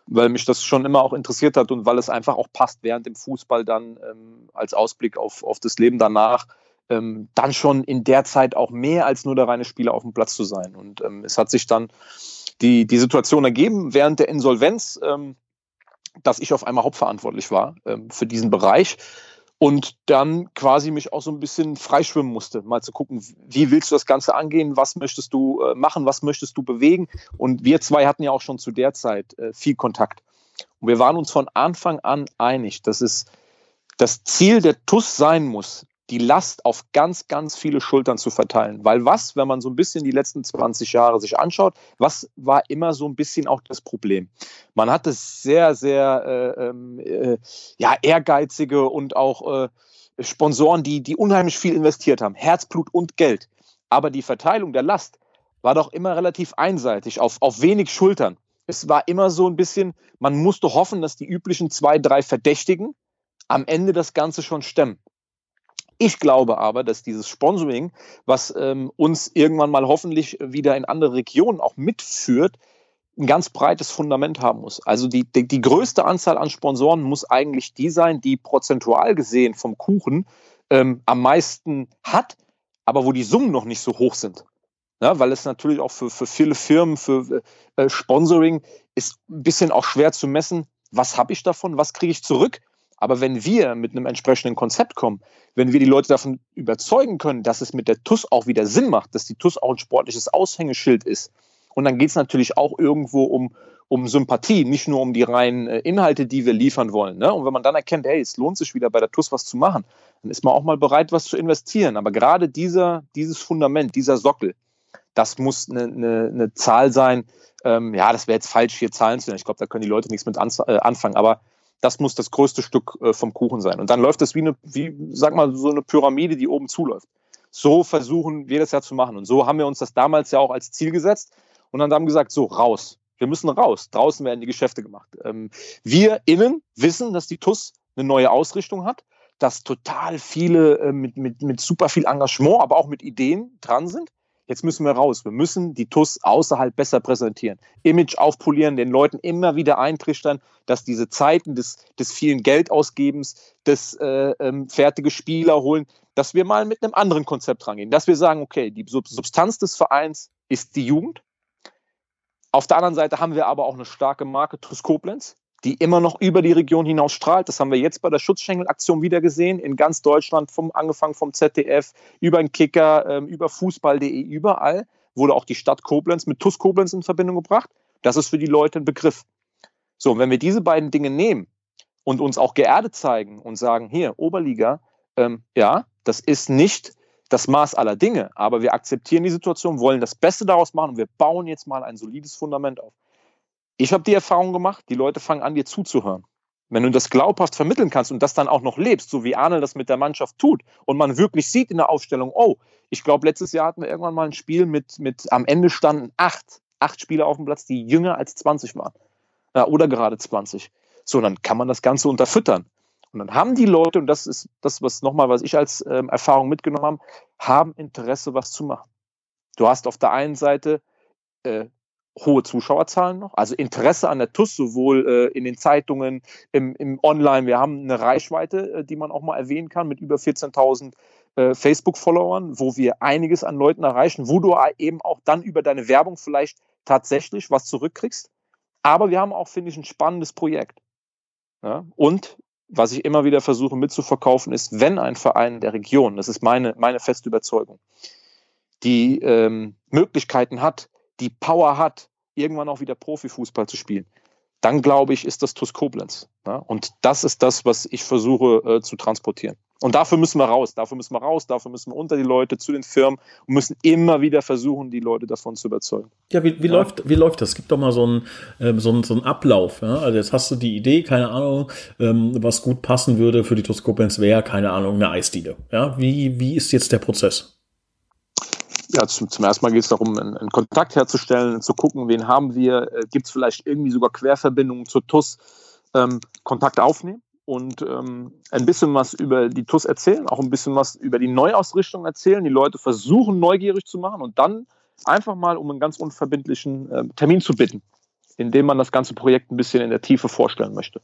weil mich das schon immer auch interessiert hat und weil es einfach auch passt, während dem Fußball dann ähm, als Ausblick auf, auf das Leben danach ähm, dann schon in der Zeit auch mehr als nur der reine Spieler auf dem Platz zu sein. Und ähm, es hat sich dann die, die Situation ergeben während der Insolvenz, ähm, dass ich auf einmal hauptverantwortlich war ähm, für diesen Bereich und dann quasi mich auch so ein bisschen freischwimmen musste, mal zu gucken, wie willst du das Ganze angehen, was möchtest du äh, machen, was möchtest du bewegen. Und wir zwei hatten ja auch schon zu der Zeit äh, viel Kontakt. Und wir waren uns von Anfang an einig, dass es das Ziel der TUS sein muss, die Last auf ganz, ganz viele Schultern zu verteilen. Weil was, wenn man so ein bisschen die letzten 20 Jahre sich anschaut, was war immer so ein bisschen auch das Problem? Man hatte sehr, sehr äh, ähm, äh, ja, ehrgeizige und auch äh, Sponsoren, die, die unheimlich viel investiert haben, Herzblut und Geld. Aber die Verteilung der Last war doch immer relativ einseitig, auf, auf wenig Schultern. Es war immer so ein bisschen, man musste hoffen, dass die üblichen zwei, drei Verdächtigen am Ende das Ganze schon stemmen. Ich glaube aber, dass dieses Sponsoring, was ähm, uns irgendwann mal hoffentlich wieder in andere Regionen auch mitführt, ein ganz breites Fundament haben muss. Also die, die, die größte Anzahl an Sponsoren muss eigentlich die sein, die prozentual gesehen vom Kuchen ähm, am meisten hat, aber wo die Summen noch nicht so hoch sind. Ja, weil es natürlich auch für, für viele Firmen, für äh, Sponsoring ist ein bisschen auch schwer zu messen, was habe ich davon, was kriege ich zurück. Aber wenn wir mit einem entsprechenden Konzept kommen, wenn wir die Leute davon überzeugen können, dass es mit der TUS auch wieder Sinn macht, dass die TUS auch ein sportliches Aushängeschild ist, und dann geht es natürlich auch irgendwo um, um Sympathie, nicht nur um die reinen äh, Inhalte, die wir liefern wollen. Ne? Und wenn man dann erkennt, hey, es lohnt sich wieder bei der TUS was zu machen, dann ist man auch mal bereit, was zu investieren. Aber gerade dieser, dieses Fundament, dieser Sockel, das muss eine, eine, eine Zahl sein. Ähm, ja, das wäre jetzt falsch, hier Zahlen zu nennen. Ich glaube, da können die Leute nichts mit äh, anfangen. Aber das muss das größte Stück äh, vom Kuchen sein. Und dann läuft das wie eine, wie, sag mal, so eine Pyramide, die oben zuläuft. So versuchen wir das ja zu machen. Und so haben wir uns das damals ja auch als Ziel gesetzt. Und dann haben wir gesagt, so, raus. Wir müssen raus. Draußen werden die Geschäfte gemacht. Ähm, wir innen wissen, dass die TUS eine neue Ausrichtung hat, dass total viele äh, mit, mit, mit super viel Engagement, aber auch mit Ideen dran sind. Jetzt müssen wir raus. Wir müssen die TUS außerhalb besser präsentieren. Image aufpolieren, den Leuten immer wieder eintrichtern, dass diese Zeiten des, des vielen Geldausgebens, des äh, ähm, fertige Spieler holen, dass wir mal mit einem anderen Konzept rangehen. Dass wir sagen, okay, die Substanz des Vereins ist die Jugend. Auf der anderen Seite haben wir aber auch eine starke Marke TUS Koblenz, die immer noch über die Region hinaus strahlt. Das haben wir jetzt bei der Schutzschengelaktion wieder gesehen, in ganz Deutschland, vom, angefangen vom ZDF, über den Kicker, ähm, über Fußball.de, überall wurde auch die Stadt Koblenz mit TUS Koblenz in Verbindung gebracht. Das ist für die Leute ein Begriff. So, wenn wir diese beiden Dinge nehmen und uns auch geerdet zeigen und sagen, hier, Oberliga, ähm, ja, das ist nicht das Maß aller Dinge, aber wir akzeptieren die Situation, wollen das Beste daraus machen und wir bauen jetzt mal ein solides Fundament auf. Ich habe die Erfahrung gemacht, die Leute fangen an, dir zuzuhören. Wenn du das glaubhaft vermitteln kannst und das dann auch noch lebst, so wie Arne das mit der Mannschaft tut und man wirklich sieht in der Aufstellung, oh, ich glaube, letztes Jahr hatten wir irgendwann mal ein Spiel mit, mit am Ende standen acht, acht Spieler auf dem Platz, die jünger als 20 waren. Ja, oder gerade 20. So, dann kann man das Ganze unterfüttern. Und dann haben die Leute, und das ist das, was nochmal, was ich als ähm, Erfahrung mitgenommen habe, haben Interesse, was zu machen. Du hast auf der einen Seite äh, hohe Zuschauerzahlen noch, also Interesse an der TUS, sowohl äh, in den Zeitungen, im, im Online. Wir haben eine Reichweite, äh, die man auch mal erwähnen kann, mit über 14.000 äh, Facebook-Followern, wo wir einiges an Leuten erreichen, wo du eben auch dann über deine Werbung vielleicht tatsächlich was zurückkriegst. Aber wir haben auch, finde ich, ein spannendes Projekt. Ja? Und was ich immer wieder versuche mitzuverkaufen, ist, wenn ein Verein der Region, das ist meine, meine feste Überzeugung, die ähm, Möglichkeiten hat, die Power hat, irgendwann auch wieder Profifußball zu spielen, dann glaube ich, ist das TuS Koblenz. Ja? Und das ist das, was ich versuche äh, zu transportieren. Und dafür müssen wir raus, dafür müssen wir raus, dafür müssen wir unter die Leute, zu den Firmen und müssen immer wieder versuchen, die Leute davon zu überzeugen. Ja, wie, wie ja. Läuft, wie läuft das? Es gibt doch mal so einen, ähm, so einen, so einen Ablauf. Ja? Also jetzt hast du die Idee, keine Ahnung, ähm, was gut passen würde für die TuS Koblenz wäre, keine Ahnung, eine Eisdiele. Ja? Wie, wie ist jetzt der Prozess? Ja, zum, zum ersten Mal geht es darum, einen, einen, Kontakt herzustellen, zu gucken, wen haben wir, äh, gibt es vielleicht irgendwie sogar Querverbindungen zur TUS, ähm, Kontakt aufnehmen und ähm, ein bisschen was über die TUS erzählen, auch ein bisschen was über die Neuausrichtung erzählen, die Leute versuchen neugierig zu machen und dann einfach mal um einen ganz unverbindlichen äh, Termin zu bitten indem man das ganze Projekt ein bisschen in der Tiefe vorstellen möchte.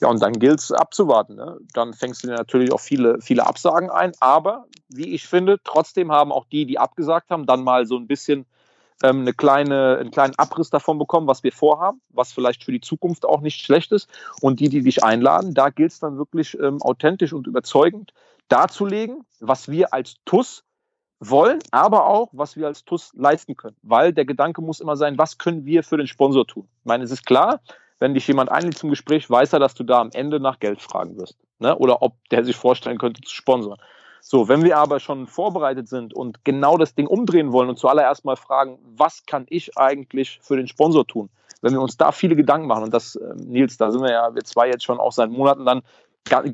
Ja, und dann gilt es abzuwarten. Ne? Dann fängst du dir natürlich auch viele, viele Absagen ein, aber wie ich finde, trotzdem haben auch die, die abgesagt haben, dann mal so ein bisschen ähm, eine kleine, einen kleinen Abriss davon bekommen, was wir vorhaben, was vielleicht für die Zukunft auch nicht schlecht ist. Und die, die dich einladen, da gilt es dann wirklich ähm, authentisch und überzeugend darzulegen, was wir als TUS wollen, aber auch, was wir als TUS leisten können. Weil der Gedanke muss immer sein, was können wir für den Sponsor tun? Ich meine, es ist klar, wenn dich jemand einlädt zum Gespräch, weiß er, dass du da am Ende nach Geld fragen wirst. Ne? Oder ob der sich vorstellen könnte zu sponsern. So, wenn wir aber schon vorbereitet sind und genau das Ding umdrehen wollen und zuallererst mal fragen, was kann ich eigentlich für den Sponsor tun? Wenn wir uns da viele Gedanken machen, und das, äh, Nils, da sind wir ja, wir zwei jetzt schon auch seit Monaten dann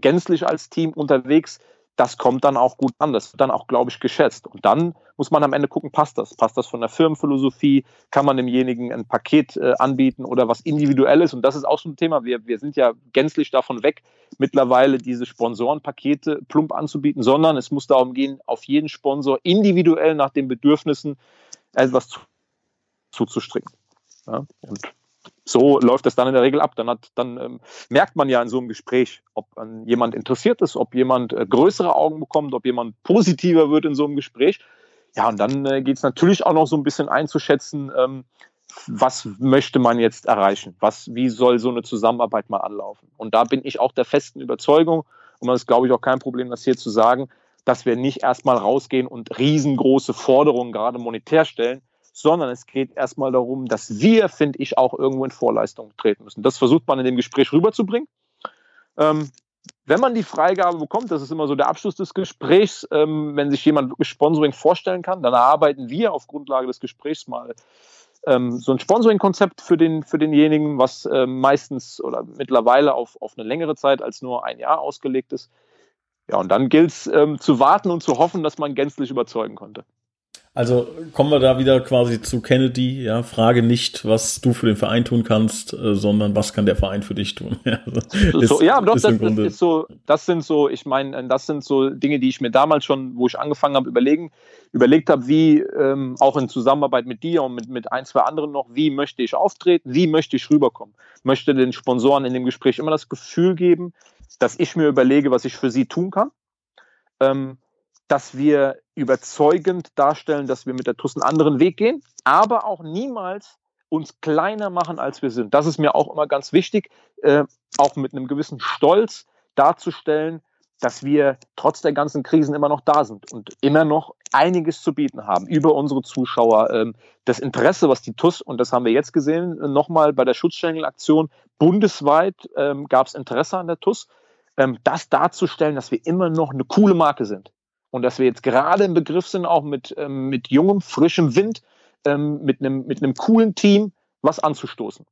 gänzlich als Team unterwegs, das kommt dann auch gut an. Das wird dann auch, glaube ich, geschätzt. Und dann muss man am Ende gucken, passt das? Passt das von der Firmenphilosophie? Kann man demjenigen ein Paket äh, anbieten oder was individuelles? Und das ist auch so ein Thema. Wir, wir sind ja gänzlich davon weg, mittlerweile diese Sponsorenpakete plump anzubieten, sondern es muss darum gehen, auf jeden Sponsor individuell nach den Bedürfnissen etwas zuzustricken. Ja? Und so läuft das dann in der Regel ab. Dann, hat, dann ähm, merkt man ja in so einem Gespräch, ob ähm, jemand interessiert ist, ob jemand äh, größere Augen bekommt, ob jemand positiver wird in so einem Gespräch. Ja, und dann äh, geht es natürlich auch noch so ein bisschen einzuschätzen, ähm, was möchte man jetzt erreichen? Was, wie soll so eine Zusammenarbeit mal anlaufen? Und da bin ich auch der festen Überzeugung, und das ist, glaube ich, auch kein Problem, das hier zu sagen, dass wir nicht erstmal rausgehen und riesengroße Forderungen gerade monetär stellen, sondern es geht erstmal darum, dass wir, finde ich, auch irgendwo in Vorleistung treten müssen. Das versucht man in dem Gespräch rüberzubringen. Ähm, wenn man die Freigabe bekommt, das ist immer so der Abschluss des Gesprächs, ähm, wenn sich jemand wirklich Sponsoring vorstellen kann, dann erarbeiten wir auf Grundlage des Gesprächs mal ähm, so ein Sponsoring-Konzept für, den, für denjenigen, was äh, meistens oder mittlerweile auf, auf eine längere Zeit als nur ein Jahr ausgelegt ist. Ja, und dann gilt es ähm, zu warten und zu hoffen, dass man gänzlich überzeugen konnte. Also kommen wir da wieder quasi zu Kennedy, ja, frage nicht, was du für den Verein tun kannst, äh, sondern was kann der Verein für dich tun. ist, so, ja, doch, das, das, ist so, das sind so, ich meine, das sind so Dinge, die ich mir damals schon, wo ich angefangen habe, überlegen, überlegt habe, wie ähm, auch in Zusammenarbeit mit dir und mit, mit ein, zwei anderen noch, wie möchte ich auftreten, wie möchte ich rüberkommen. möchte den Sponsoren in dem Gespräch immer das Gefühl geben, dass ich mir überlege, was ich für sie tun kann. Ähm, dass wir überzeugend darstellen, dass wir mit der TUS einen anderen Weg gehen, aber auch niemals uns kleiner machen, als wir sind. Das ist mir auch immer ganz wichtig, äh, auch mit einem gewissen Stolz darzustellen, dass wir trotz der ganzen Krisen immer noch da sind und immer noch einiges zu bieten haben über unsere Zuschauer. Ähm, das Interesse, was die TUS, und das haben wir jetzt gesehen, nochmal bei der Schutzschengelaktion, bundesweit ähm, gab es Interesse an der TUS, ähm, das darzustellen, dass wir immer noch eine coole Marke sind und dass wir jetzt gerade im Begriff sind, auch mit, ähm, mit jungem, frischem Wind, ähm, mit, einem, mit einem coolen Team was anzustoßen.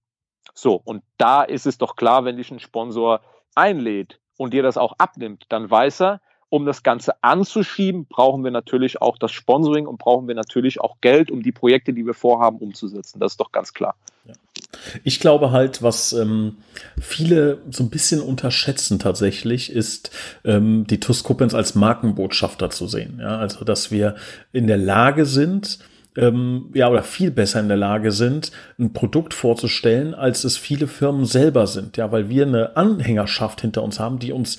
So, und da ist es doch klar, wenn dich ein Sponsor einlädt und dir das auch abnimmt, dann weiß er, um das Ganze anzuschieben, brauchen wir natürlich auch das Sponsoring und brauchen wir natürlich auch Geld, um die Projekte, die wir vorhaben, umzusetzen. Das ist doch ganz klar. Ja. Ich glaube halt, was ähm, viele so ein bisschen unterschätzen tatsächlich, ist ähm, die TUS Koblenz als Markenbotschafter zu sehen. Ja, also dass wir in der Lage sind, ähm, ja, oder viel besser in der Lage sind, ein Produkt vorzustellen, als es viele Firmen selber sind. Ja, weil wir eine Anhängerschaft hinter uns haben, die uns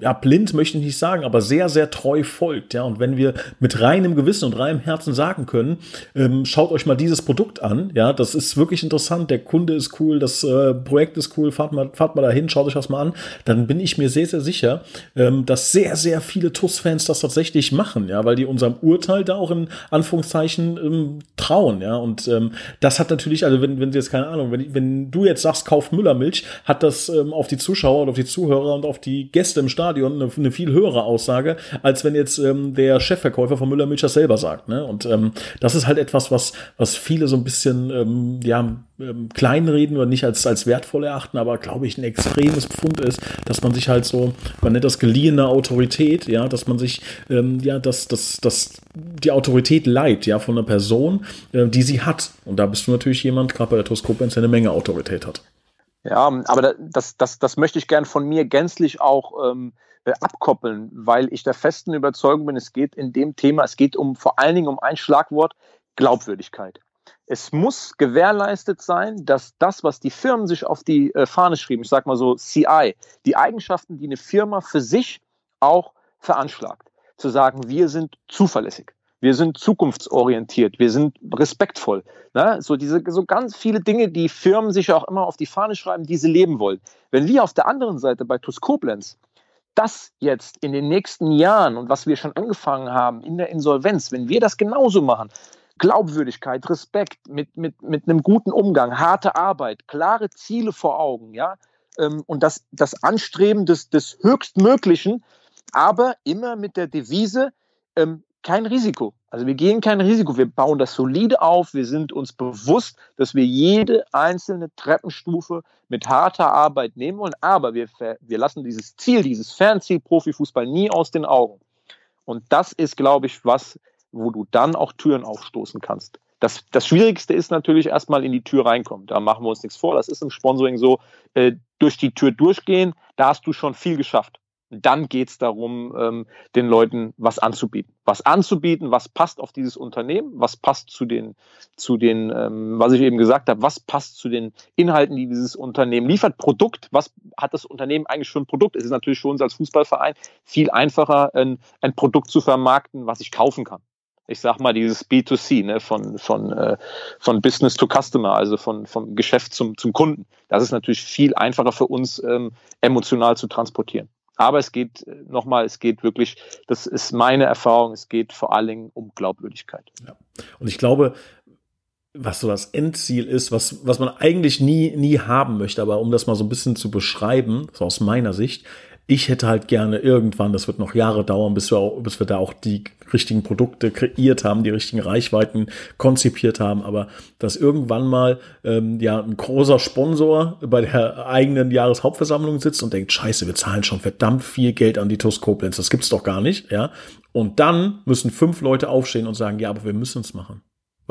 ja, blind möchte ich nicht sagen, aber sehr, sehr treu folgt. Ja, und wenn wir mit reinem Gewissen und reinem Herzen sagen können, ähm, schaut euch mal dieses Produkt an. Ja, das ist wirklich interessant. Der Kunde ist cool, das äh, Projekt ist cool. Fahrt mal, fahrt mal dahin, schaut euch das mal an. Dann bin ich mir sehr, sehr sicher, ähm, dass sehr, sehr viele TUS-Fans das tatsächlich machen. Ja, weil die unserem Urteil da auch in Anführungszeichen ähm, trauen. Ja, und ähm, das hat natürlich, also wenn, wenn sie jetzt keine Ahnung, wenn, wenn du jetzt sagst, kauf Müllermilch, hat das ähm, auf die Zuschauer und auf die Zuhörer und auf die Gäste im Stadion eine, eine viel höhere Aussage, als wenn jetzt ähm, der Chefverkäufer von Müller Milch das selber sagt. Ne? Und ähm, das ist halt etwas, was, was viele so ein bisschen ähm, ja, ähm, kleinreden oder nicht als, als wertvoll erachten, aber glaube ich ein extremes Pfund ist, dass man sich halt so, man nennt das geliehene Autorität, ja, dass man sich, ähm, ja, dass, dass, dass die Autorität leiht, ja, von einer Person, äh, die sie hat. Und da bist du natürlich jemand, gerade bei der Toskopens, der eine Menge Autorität hat. Ja, aber das, das, das möchte ich gern von mir gänzlich auch ähm, äh, abkoppeln, weil ich der festen Überzeugung bin, es geht in dem Thema, es geht um vor allen Dingen um ein Schlagwort, Glaubwürdigkeit. Es muss gewährleistet sein, dass das, was die Firmen sich auf die äh, Fahne schrieben, ich sage mal so CI, die Eigenschaften, die eine Firma für sich auch veranschlagt, zu sagen, wir sind zuverlässig wir sind zukunftsorientiert, wir sind respektvoll. Ne? So diese so ganz viele Dinge, die Firmen sich auch immer auf die Fahne schreiben, die sie leben wollen. Wenn wir auf der anderen Seite bei TUS Koblenz das jetzt in den nächsten Jahren und was wir schon angefangen haben in der Insolvenz, wenn wir das genauso machen, Glaubwürdigkeit, Respekt, mit, mit, mit einem guten Umgang, harte Arbeit, klare Ziele vor Augen, ja, ähm, und das, das Anstreben des, des Höchstmöglichen, aber immer mit der Devise, ähm, kein Risiko. Also wir gehen kein Risiko, wir bauen das solide auf, wir sind uns bewusst, dass wir jede einzelne Treppenstufe mit harter Arbeit nehmen wollen, aber wir, wir lassen dieses Ziel, dieses Fernziel Profifußball nie aus den Augen. Und das ist, glaube ich, was, wo du dann auch Türen aufstoßen kannst. Das, das Schwierigste ist natürlich erstmal in die Tür reinkommen. Da machen wir uns nichts vor. Das ist im Sponsoring so. Äh, durch die Tür durchgehen, da hast du schon viel geschafft. Dann geht es darum, ähm, den Leuten was anzubieten. Was anzubieten, was passt auf dieses Unternehmen, was passt zu den, zu den ähm, was ich eben gesagt habe, was passt zu den Inhalten, die dieses Unternehmen liefert. Produkt, was hat das Unternehmen eigentlich für ein Produkt? Es ist natürlich für uns als Fußballverein viel einfacher, ein, ein Produkt zu vermarkten, was ich kaufen kann ich sag mal, dieses B2C, ne, von, von, äh, von Business to Customer, also von, vom Geschäft zum, zum Kunden. Das ist natürlich viel einfacher für uns ähm, emotional zu transportieren. Aber es geht äh, nochmal, es geht wirklich, das ist meine Erfahrung, es geht vor allen Dingen um Glaubwürdigkeit. Ja. Und ich glaube, was so das Endziel ist, was, was man eigentlich nie, nie haben möchte, aber um das mal so ein bisschen zu beschreiben, so aus meiner Sicht, ich hätte halt gerne irgendwann, das wird noch Jahre dauern, bis wir, auch, bis wir da auch die richtigen Produkte kreiert haben, die richtigen Reichweiten konzipiert haben, aber dass irgendwann mal ähm, ja ein großer Sponsor bei der eigenen Jahreshauptversammlung sitzt und denkt, scheiße, wir zahlen schon verdammt viel Geld an die TUS das gibt's doch gar nicht, ja. Und dann müssen fünf Leute aufstehen und sagen, ja, aber wir müssen es machen.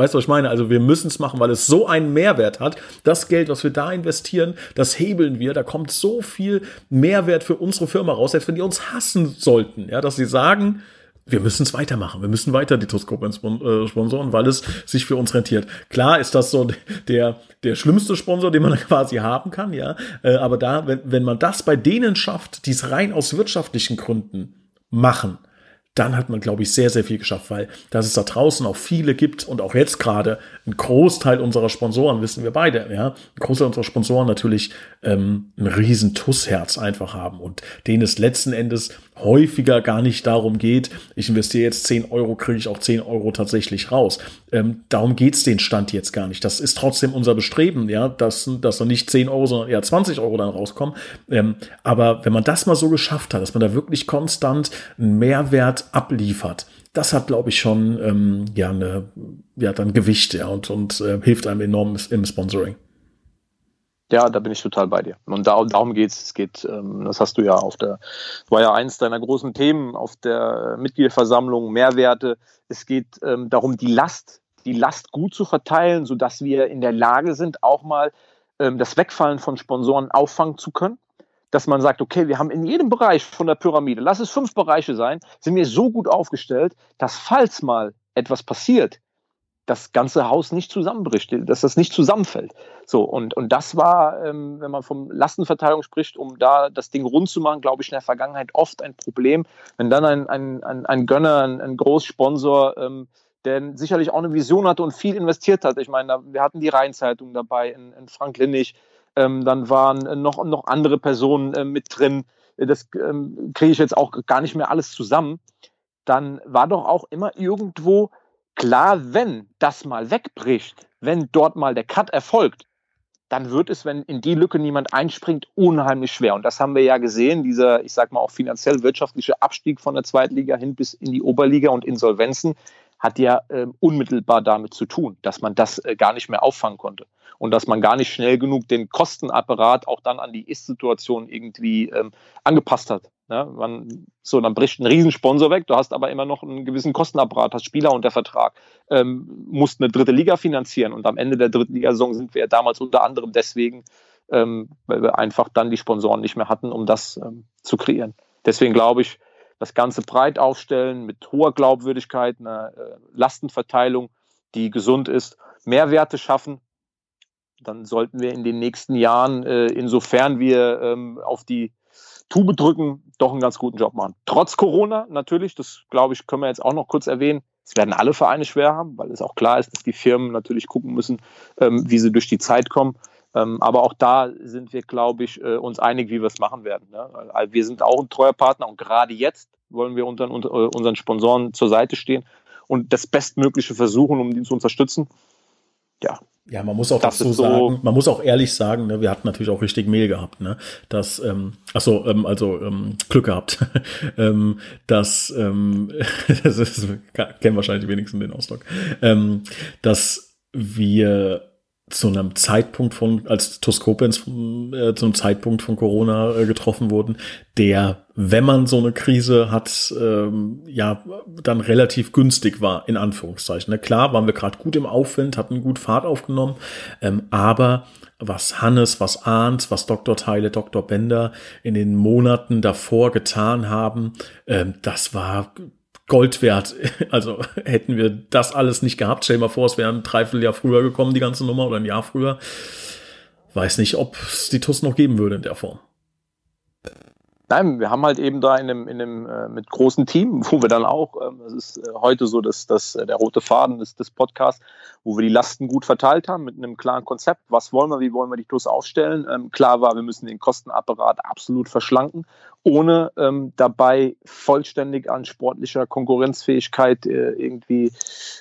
Weißt du, was ich meine? Also wir müssen es machen, weil es so einen Mehrwert hat. Das Geld, was wir da investieren, das hebeln wir. Da kommt so viel Mehrwert für unsere Firma raus, selbst wenn die uns hassen sollten. Ja, dass sie sagen, wir müssen es weitermachen. Wir müssen weiter die Toskopen äh, sponsoren, weil es sich für uns rentiert. Klar ist das so der, der schlimmste Sponsor, den man quasi haben kann, ja. Äh, aber da, wenn, wenn man das bei denen schafft, die es rein aus wirtschaftlichen Gründen machen, dann hat man, glaube ich, sehr, sehr viel geschafft, weil dass es da draußen auch viele gibt und auch jetzt gerade ein Großteil unserer Sponsoren, wissen wir beide, ja, ein Großteil unserer Sponsoren natürlich ähm, ein riesen Tussherz einfach haben und denen es letzten Endes häufiger gar nicht darum geht, ich investiere jetzt 10 Euro, kriege ich auch 10 Euro tatsächlich raus. Ähm, darum geht's den Stand jetzt gar nicht. Das ist trotzdem unser Bestreben, ja, dass, dass da nicht 10 Euro, sondern eher 20 Euro dann rauskommen. Ähm, aber wenn man das mal so geschafft hat, dass man da wirklich konstant einen Mehrwert abliefert, das hat, glaube ich, schon ähm, ja, eine, ja, dann Gewicht ja, und, und äh, hilft einem enorm im Sponsoring. Ja, da bin ich total bei dir. Und da, darum geht's. Es geht, ähm, das hast du ja auf der, war ja eins deiner großen Themen auf der Mitgliederversammlung, Mehrwerte. Es geht ähm, darum, die Last, die Last gut zu verteilen, sodass wir in der Lage sind, auch mal ähm, das Wegfallen von Sponsoren auffangen zu können. Dass man sagt, okay, wir haben in jedem Bereich von der Pyramide, lass es fünf Bereiche sein, sind wir so gut aufgestellt, dass falls mal etwas passiert, das ganze Haus nicht zusammenbricht, dass das nicht zusammenfällt. So, und, und das war, ähm, wenn man von Lastenverteilung spricht, um da das Ding rund zu machen, glaube ich, in der Vergangenheit oft ein Problem. Wenn dann ein, ein, ein, ein Gönner, ein, ein Großsponsor, ähm, der sicherlich auch eine Vision hatte und viel investiert hat. Ich meine, wir hatten die Rheinzeitung dabei, in, in Frank Linnig, ähm, dann waren noch, noch andere Personen äh, mit drin. Das ähm, kriege ich jetzt auch gar nicht mehr alles zusammen. Dann war doch auch immer irgendwo Klar, wenn das mal wegbricht, wenn dort mal der Cut erfolgt, dann wird es, wenn in die Lücke niemand einspringt, unheimlich schwer. Und das haben wir ja gesehen, dieser, ich sag mal, auch finanziell wirtschaftliche Abstieg von der Zweitliga hin bis in die Oberliga und Insolvenzen hat ja äh, unmittelbar damit zu tun, dass man das äh, gar nicht mehr auffangen konnte und dass man gar nicht schnell genug den Kostenapparat auch dann an die Ist-Situation irgendwie ähm, angepasst hat. Ja, man, so, dann bricht ein Riesensponsor weg, du hast aber immer noch einen gewissen Kostenapparat, hast Spieler unter Vertrag, ähm, musst eine dritte Liga finanzieren und am Ende der dritten Liga-Saison sind wir damals unter anderem deswegen, ähm, weil wir einfach dann die Sponsoren nicht mehr hatten, um das ähm, zu kreieren. Deswegen glaube ich, das Ganze breit aufstellen mit hoher Glaubwürdigkeit, einer äh, Lastenverteilung, die gesund ist, Mehrwerte schaffen, dann sollten wir in den nächsten Jahren, äh, insofern wir ähm, auf die Tube drücken, doch einen ganz guten Job machen. Trotz Corona natürlich, das glaube ich, können wir jetzt auch noch kurz erwähnen. Es werden alle Vereine schwer haben, weil es auch klar ist, dass die Firmen natürlich gucken müssen, ähm, wie sie durch die Zeit kommen. Ähm, aber auch da sind wir, glaube ich, äh, uns einig, wie wir es machen werden. Ne? Wir sind auch ein treuer Partner und gerade jetzt wollen wir unseren, äh, unseren Sponsoren zur Seite stehen und das Bestmögliche versuchen, um die zu unterstützen. Ja, Ja, man muss auch das dazu so sagen, man muss auch ehrlich sagen, ne, wir hatten natürlich auch richtig Mehl gehabt, ne? Das, ähm, achso, ähm, also ähm, Glück gehabt. ähm, das, ähm, das ist, kennen wahrscheinlich die wenigsten den Ausdruck, ähm, dass wir zu einem Zeitpunkt von, als Toskopens äh, zu einem Zeitpunkt von Corona äh, getroffen wurden, der, wenn man so eine Krise hat, ähm, ja, dann relativ günstig war, in Anführungszeichen. Ne? Klar waren wir gerade gut im Aufwind, hatten gut Fahrt aufgenommen, ähm, aber was Hannes, was Arndt, was Dr. Teile, Dr. Bender in den Monaten davor getan haben, ähm, das war Gold wert. Also hätten wir das alles nicht gehabt, stell dir mal vor, es wäre ein Dreivierteljahr früher gekommen, die ganze Nummer, oder ein Jahr früher. Weiß nicht, ob es die TUS noch geben würde in der Form. Nein, wir haben halt eben da in einem, in einem äh, mit großen Team, wo wir dann auch, ähm, das ist äh, heute so dass, dass äh, der rote Faden des, des Podcasts, wo wir die Lasten gut verteilt haben mit einem klaren Konzept. Was wollen wir, wie wollen wir die TUS aufstellen? Ähm, klar war, wir müssen den Kostenapparat absolut verschlanken, ohne ähm, dabei vollständig an sportlicher Konkurrenzfähigkeit äh, irgendwie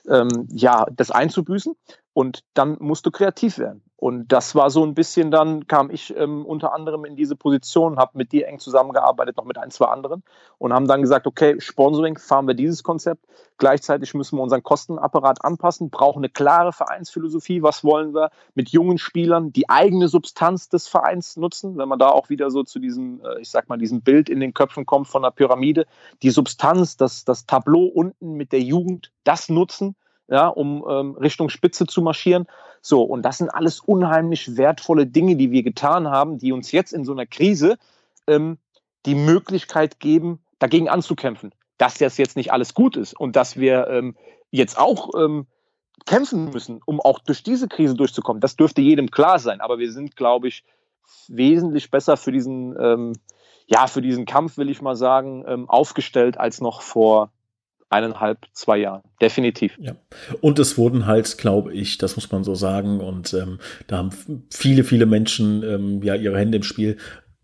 ähm, ja, das einzubüßen. Und dann musst du kreativ werden. Und das war so ein bisschen dann, kam ich ähm, unter anderem in diese Position, habe mit dir eng zusammengearbeitet, noch mit ein, zwei anderen und haben dann gesagt, okay, Sponsoring, fahren wir dieses Konzept. Gleichzeitig müssen wir unseren Kostenapparat anpassen, brauchen eine klare Vereinsphilosophie. Was wollen wir mit jungen Spielern, die eigene Substanz des Vereins nutzen? Wenn man da auch wieder so zu diesem, äh, ich sag mal, diesem Bild in den Köpfen kommt von der Pyramide, die Substanz, das, das Tableau unten mit der Jugend, das nutzen ja, um ähm, Richtung Spitze zu marschieren. So, und das sind alles unheimlich wertvolle Dinge, die wir getan haben, die uns jetzt in so einer Krise ähm, die Möglichkeit geben, dagegen anzukämpfen. Dass das jetzt nicht alles gut ist und dass wir ähm, jetzt auch ähm, kämpfen müssen, um auch durch diese Krise durchzukommen, das dürfte jedem klar sein. Aber wir sind, glaube ich, wesentlich besser für diesen, ähm, ja, für diesen Kampf, will ich mal sagen, ähm, aufgestellt als noch vor eineinhalb, zwei Jahren. Definitiv. Ja. Und es wurden halt, glaube ich, das muss man so sagen, und ähm, da haben viele, viele Menschen ähm, ja ihre Hände im Spiel,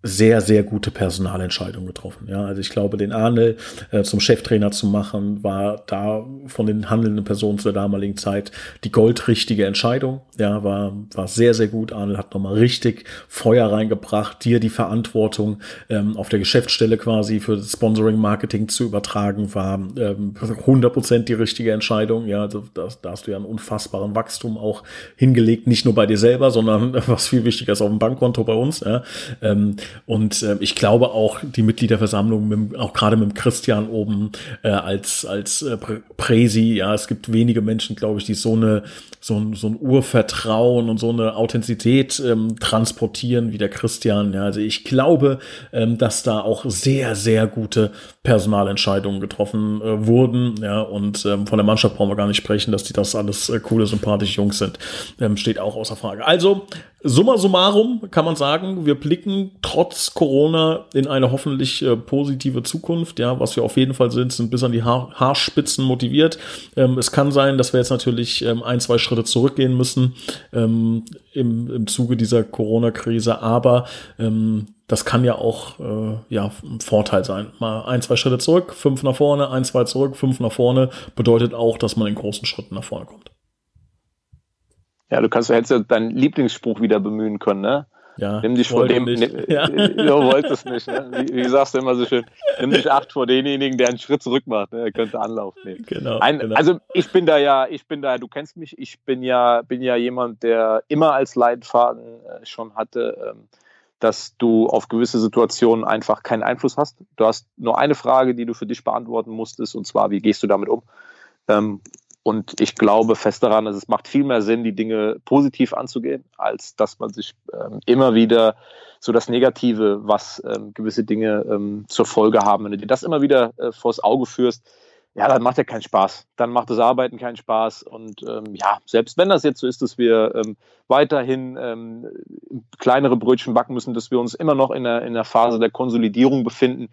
sehr, sehr gute Personalentscheidungen getroffen. Ja, also ich glaube, den Arnel äh, zum Cheftrainer zu machen, war da von den handelnden Personen zur damaligen Zeit die goldrichtige Entscheidung. Ja, war, war sehr, sehr gut. Arnel hat nochmal richtig Feuer reingebracht, dir die Verantwortung ähm, auf der Geschäftsstelle quasi für Sponsoring Marketing zu übertragen, war ähm, 100% die richtige Entscheidung. Ja, also da, da hast du ja einen unfassbaren Wachstum auch hingelegt, nicht nur bei dir selber, sondern was viel wichtiger ist auf dem Bankkonto bei uns. Ja. Ähm, und äh, ich glaube auch die Mitgliederversammlung, mit, auch gerade mit Christian oben äh, als, als äh, Präsi, ja, es gibt wenige Menschen, glaube ich, die so eine, so ein, so ein Urvertrauen und so eine Authentizität ähm, transportieren wie der Christian. Ja, also ich glaube, ähm, dass da auch sehr, sehr gute Personalentscheidungen getroffen äh, wurden. Ja, und ähm, von der Mannschaft brauchen wir gar nicht sprechen, dass die das alles äh, coole, sympathische Jungs sind. Ähm, steht auch außer Frage. Also, summa summarum kann man sagen, wir blicken trotz Corona in eine hoffentlich äh, positive Zukunft. Ja, was wir auf jeden Fall sind, sind bis an die Haar Haarspitzen motiviert. Ähm, es kann sein, dass wir jetzt natürlich ähm, ein, zwei Schritte zurückgehen müssen ähm, im, im Zuge dieser Corona-Krise, aber ähm, das kann ja auch äh, ja, ein Vorteil sein. Mal ein, zwei Schritte zurück, fünf nach vorne, ein, zwei zurück, fünf nach vorne, bedeutet auch, dass man in großen Schritten nach vorne kommt. Ja, du kannst, du hättest ja deinen Lieblingsspruch wieder bemühen können, ne? Ja, nimm dich vor dem, nicht. Ne, ja. du wolltest nicht, ne? Wie, wie sagst du immer so schön, nimm dich acht vor denjenigen, der einen Schritt zurück macht, ne? Er könnte Anlauf nehmen. Genau, Ein, genau, Also ich bin da ja, ich bin da, du kennst mich, ich bin ja, bin ja jemand, der immer als Leitfaden äh, schon hatte, ähm, dass du auf gewisse Situationen einfach keinen Einfluss hast. Du hast nur eine Frage, die du für dich beantworten musstest, und zwar, wie gehst du damit um? Ähm, und ich glaube fest daran, dass es macht viel mehr Sinn, die Dinge positiv anzugehen, als dass man sich ähm, immer wieder so das Negative, was ähm, gewisse Dinge ähm, zur Folge haben, wenn du dir das immer wieder äh, vors Auge führst, ja, dann macht ja keinen Spaß. Dann macht das Arbeiten keinen Spaß. Und ähm, ja, selbst wenn das jetzt so ist, dass wir ähm, weiterhin ähm, kleinere Brötchen backen müssen, dass wir uns immer noch in der, in der Phase der Konsolidierung befinden,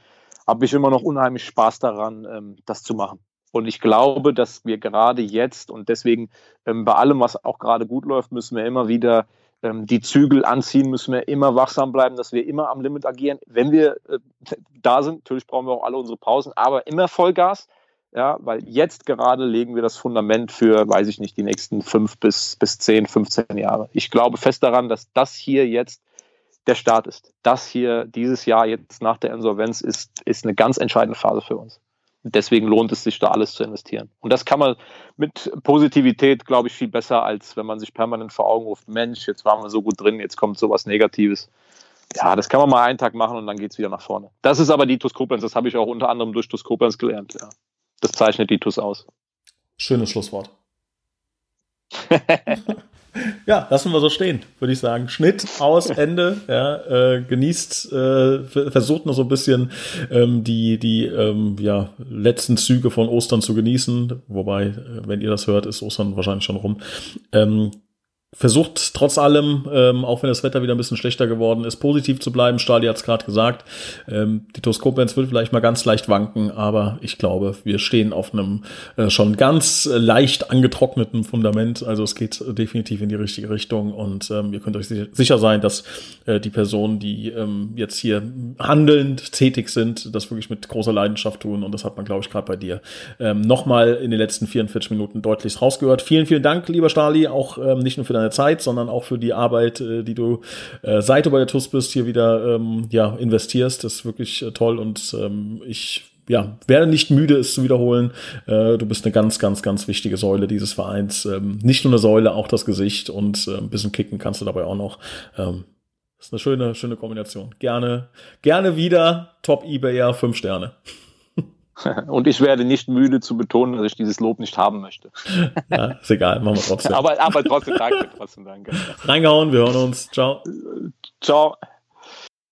habe ich immer noch unheimlich Spaß daran, das zu machen. Und ich glaube, dass wir gerade jetzt und deswegen ähm, bei allem, was auch gerade gut läuft, müssen wir immer wieder ähm, die Zügel anziehen, müssen wir immer wachsam bleiben, dass wir immer am Limit agieren. Wenn wir äh, da sind, natürlich brauchen wir auch alle unsere Pausen, aber immer Vollgas Ja, weil jetzt gerade legen wir das Fundament für, weiß ich nicht, die nächsten fünf bis, bis zehn, 15 Jahre. Ich glaube fest daran, dass das hier jetzt der Start ist. Das hier dieses Jahr jetzt nach der Insolvenz ist, ist eine ganz entscheidende Phase für uns. Deswegen lohnt es sich da alles zu investieren. Und das kann man mit Positivität, glaube ich, viel besser, als wenn man sich permanent vor Augen ruft, Mensch, jetzt waren wir so gut drin, jetzt kommt sowas Negatives. Ja, das kann man mal einen Tag machen und dann geht es wieder nach vorne. Das ist aber die TUS Koblenz, das habe ich auch unter anderem durch TUS Koblenz gelernt. Ja. Das zeichnet die TUS aus. Schönes Schlusswort. ja, lassen wir so stehen, würde ich sagen. Schnitt, aus, Ende. Ja, äh, genießt, äh, versucht noch so ein bisschen ähm, die, die ähm, ja, letzten Züge von Ostern zu genießen. Wobei, äh, wenn ihr das hört, ist Ostern wahrscheinlich schon rum. Ähm, versucht trotz allem, ähm, auch wenn das Wetter wieder ein bisschen schlechter geworden ist, positiv zu bleiben. Stali hat es gerade gesagt. Ähm, die Toskopens wird vielleicht mal ganz leicht wanken, aber ich glaube, wir stehen auf einem äh, schon ganz leicht angetrockneten Fundament. Also es geht definitiv in die richtige Richtung und ähm, ihr könnt euch sicher sein, dass äh, die Personen, die ähm, jetzt hier handelnd tätig sind, das wirklich mit großer Leidenschaft tun und das hat man, glaube ich, gerade bei dir ähm, nochmal in den letzten 44 Minuten deutlich rausgehört. Vielen, vielen Dank, lieber Stali, auch ähm, nicht nur für deine deine Zeit, sondern auch für die Arbeit, äh, die du äh, seit du bei der TUS bist, hier wieder ähm, ja, investierst. Das ist wirklich äh, toll und ähm, ich ja, werde nicht müde, es zu wiederholen. Äh, du bist eine ganz, ganz, ganz wichtige Säule dieses Vereins. Ähm, nicht nur eine Säule, auch das Gesicht und äh, ein bisschen kicken kannst du dabei auch noch. Ähm, das ist eine schöne, schöne Kombination. Gerne, gerne wieder. Top eBayer, fünf Sterne. Und ich werde nicht müde zu betonen, dass ich dieses Lob nicht haben möchte. Ja, ist egal, machen wir trotzdem. aber, aber trotzdem danke, trotzdem danke. Reingehauen, wir hören uns. Ciao. Ciao.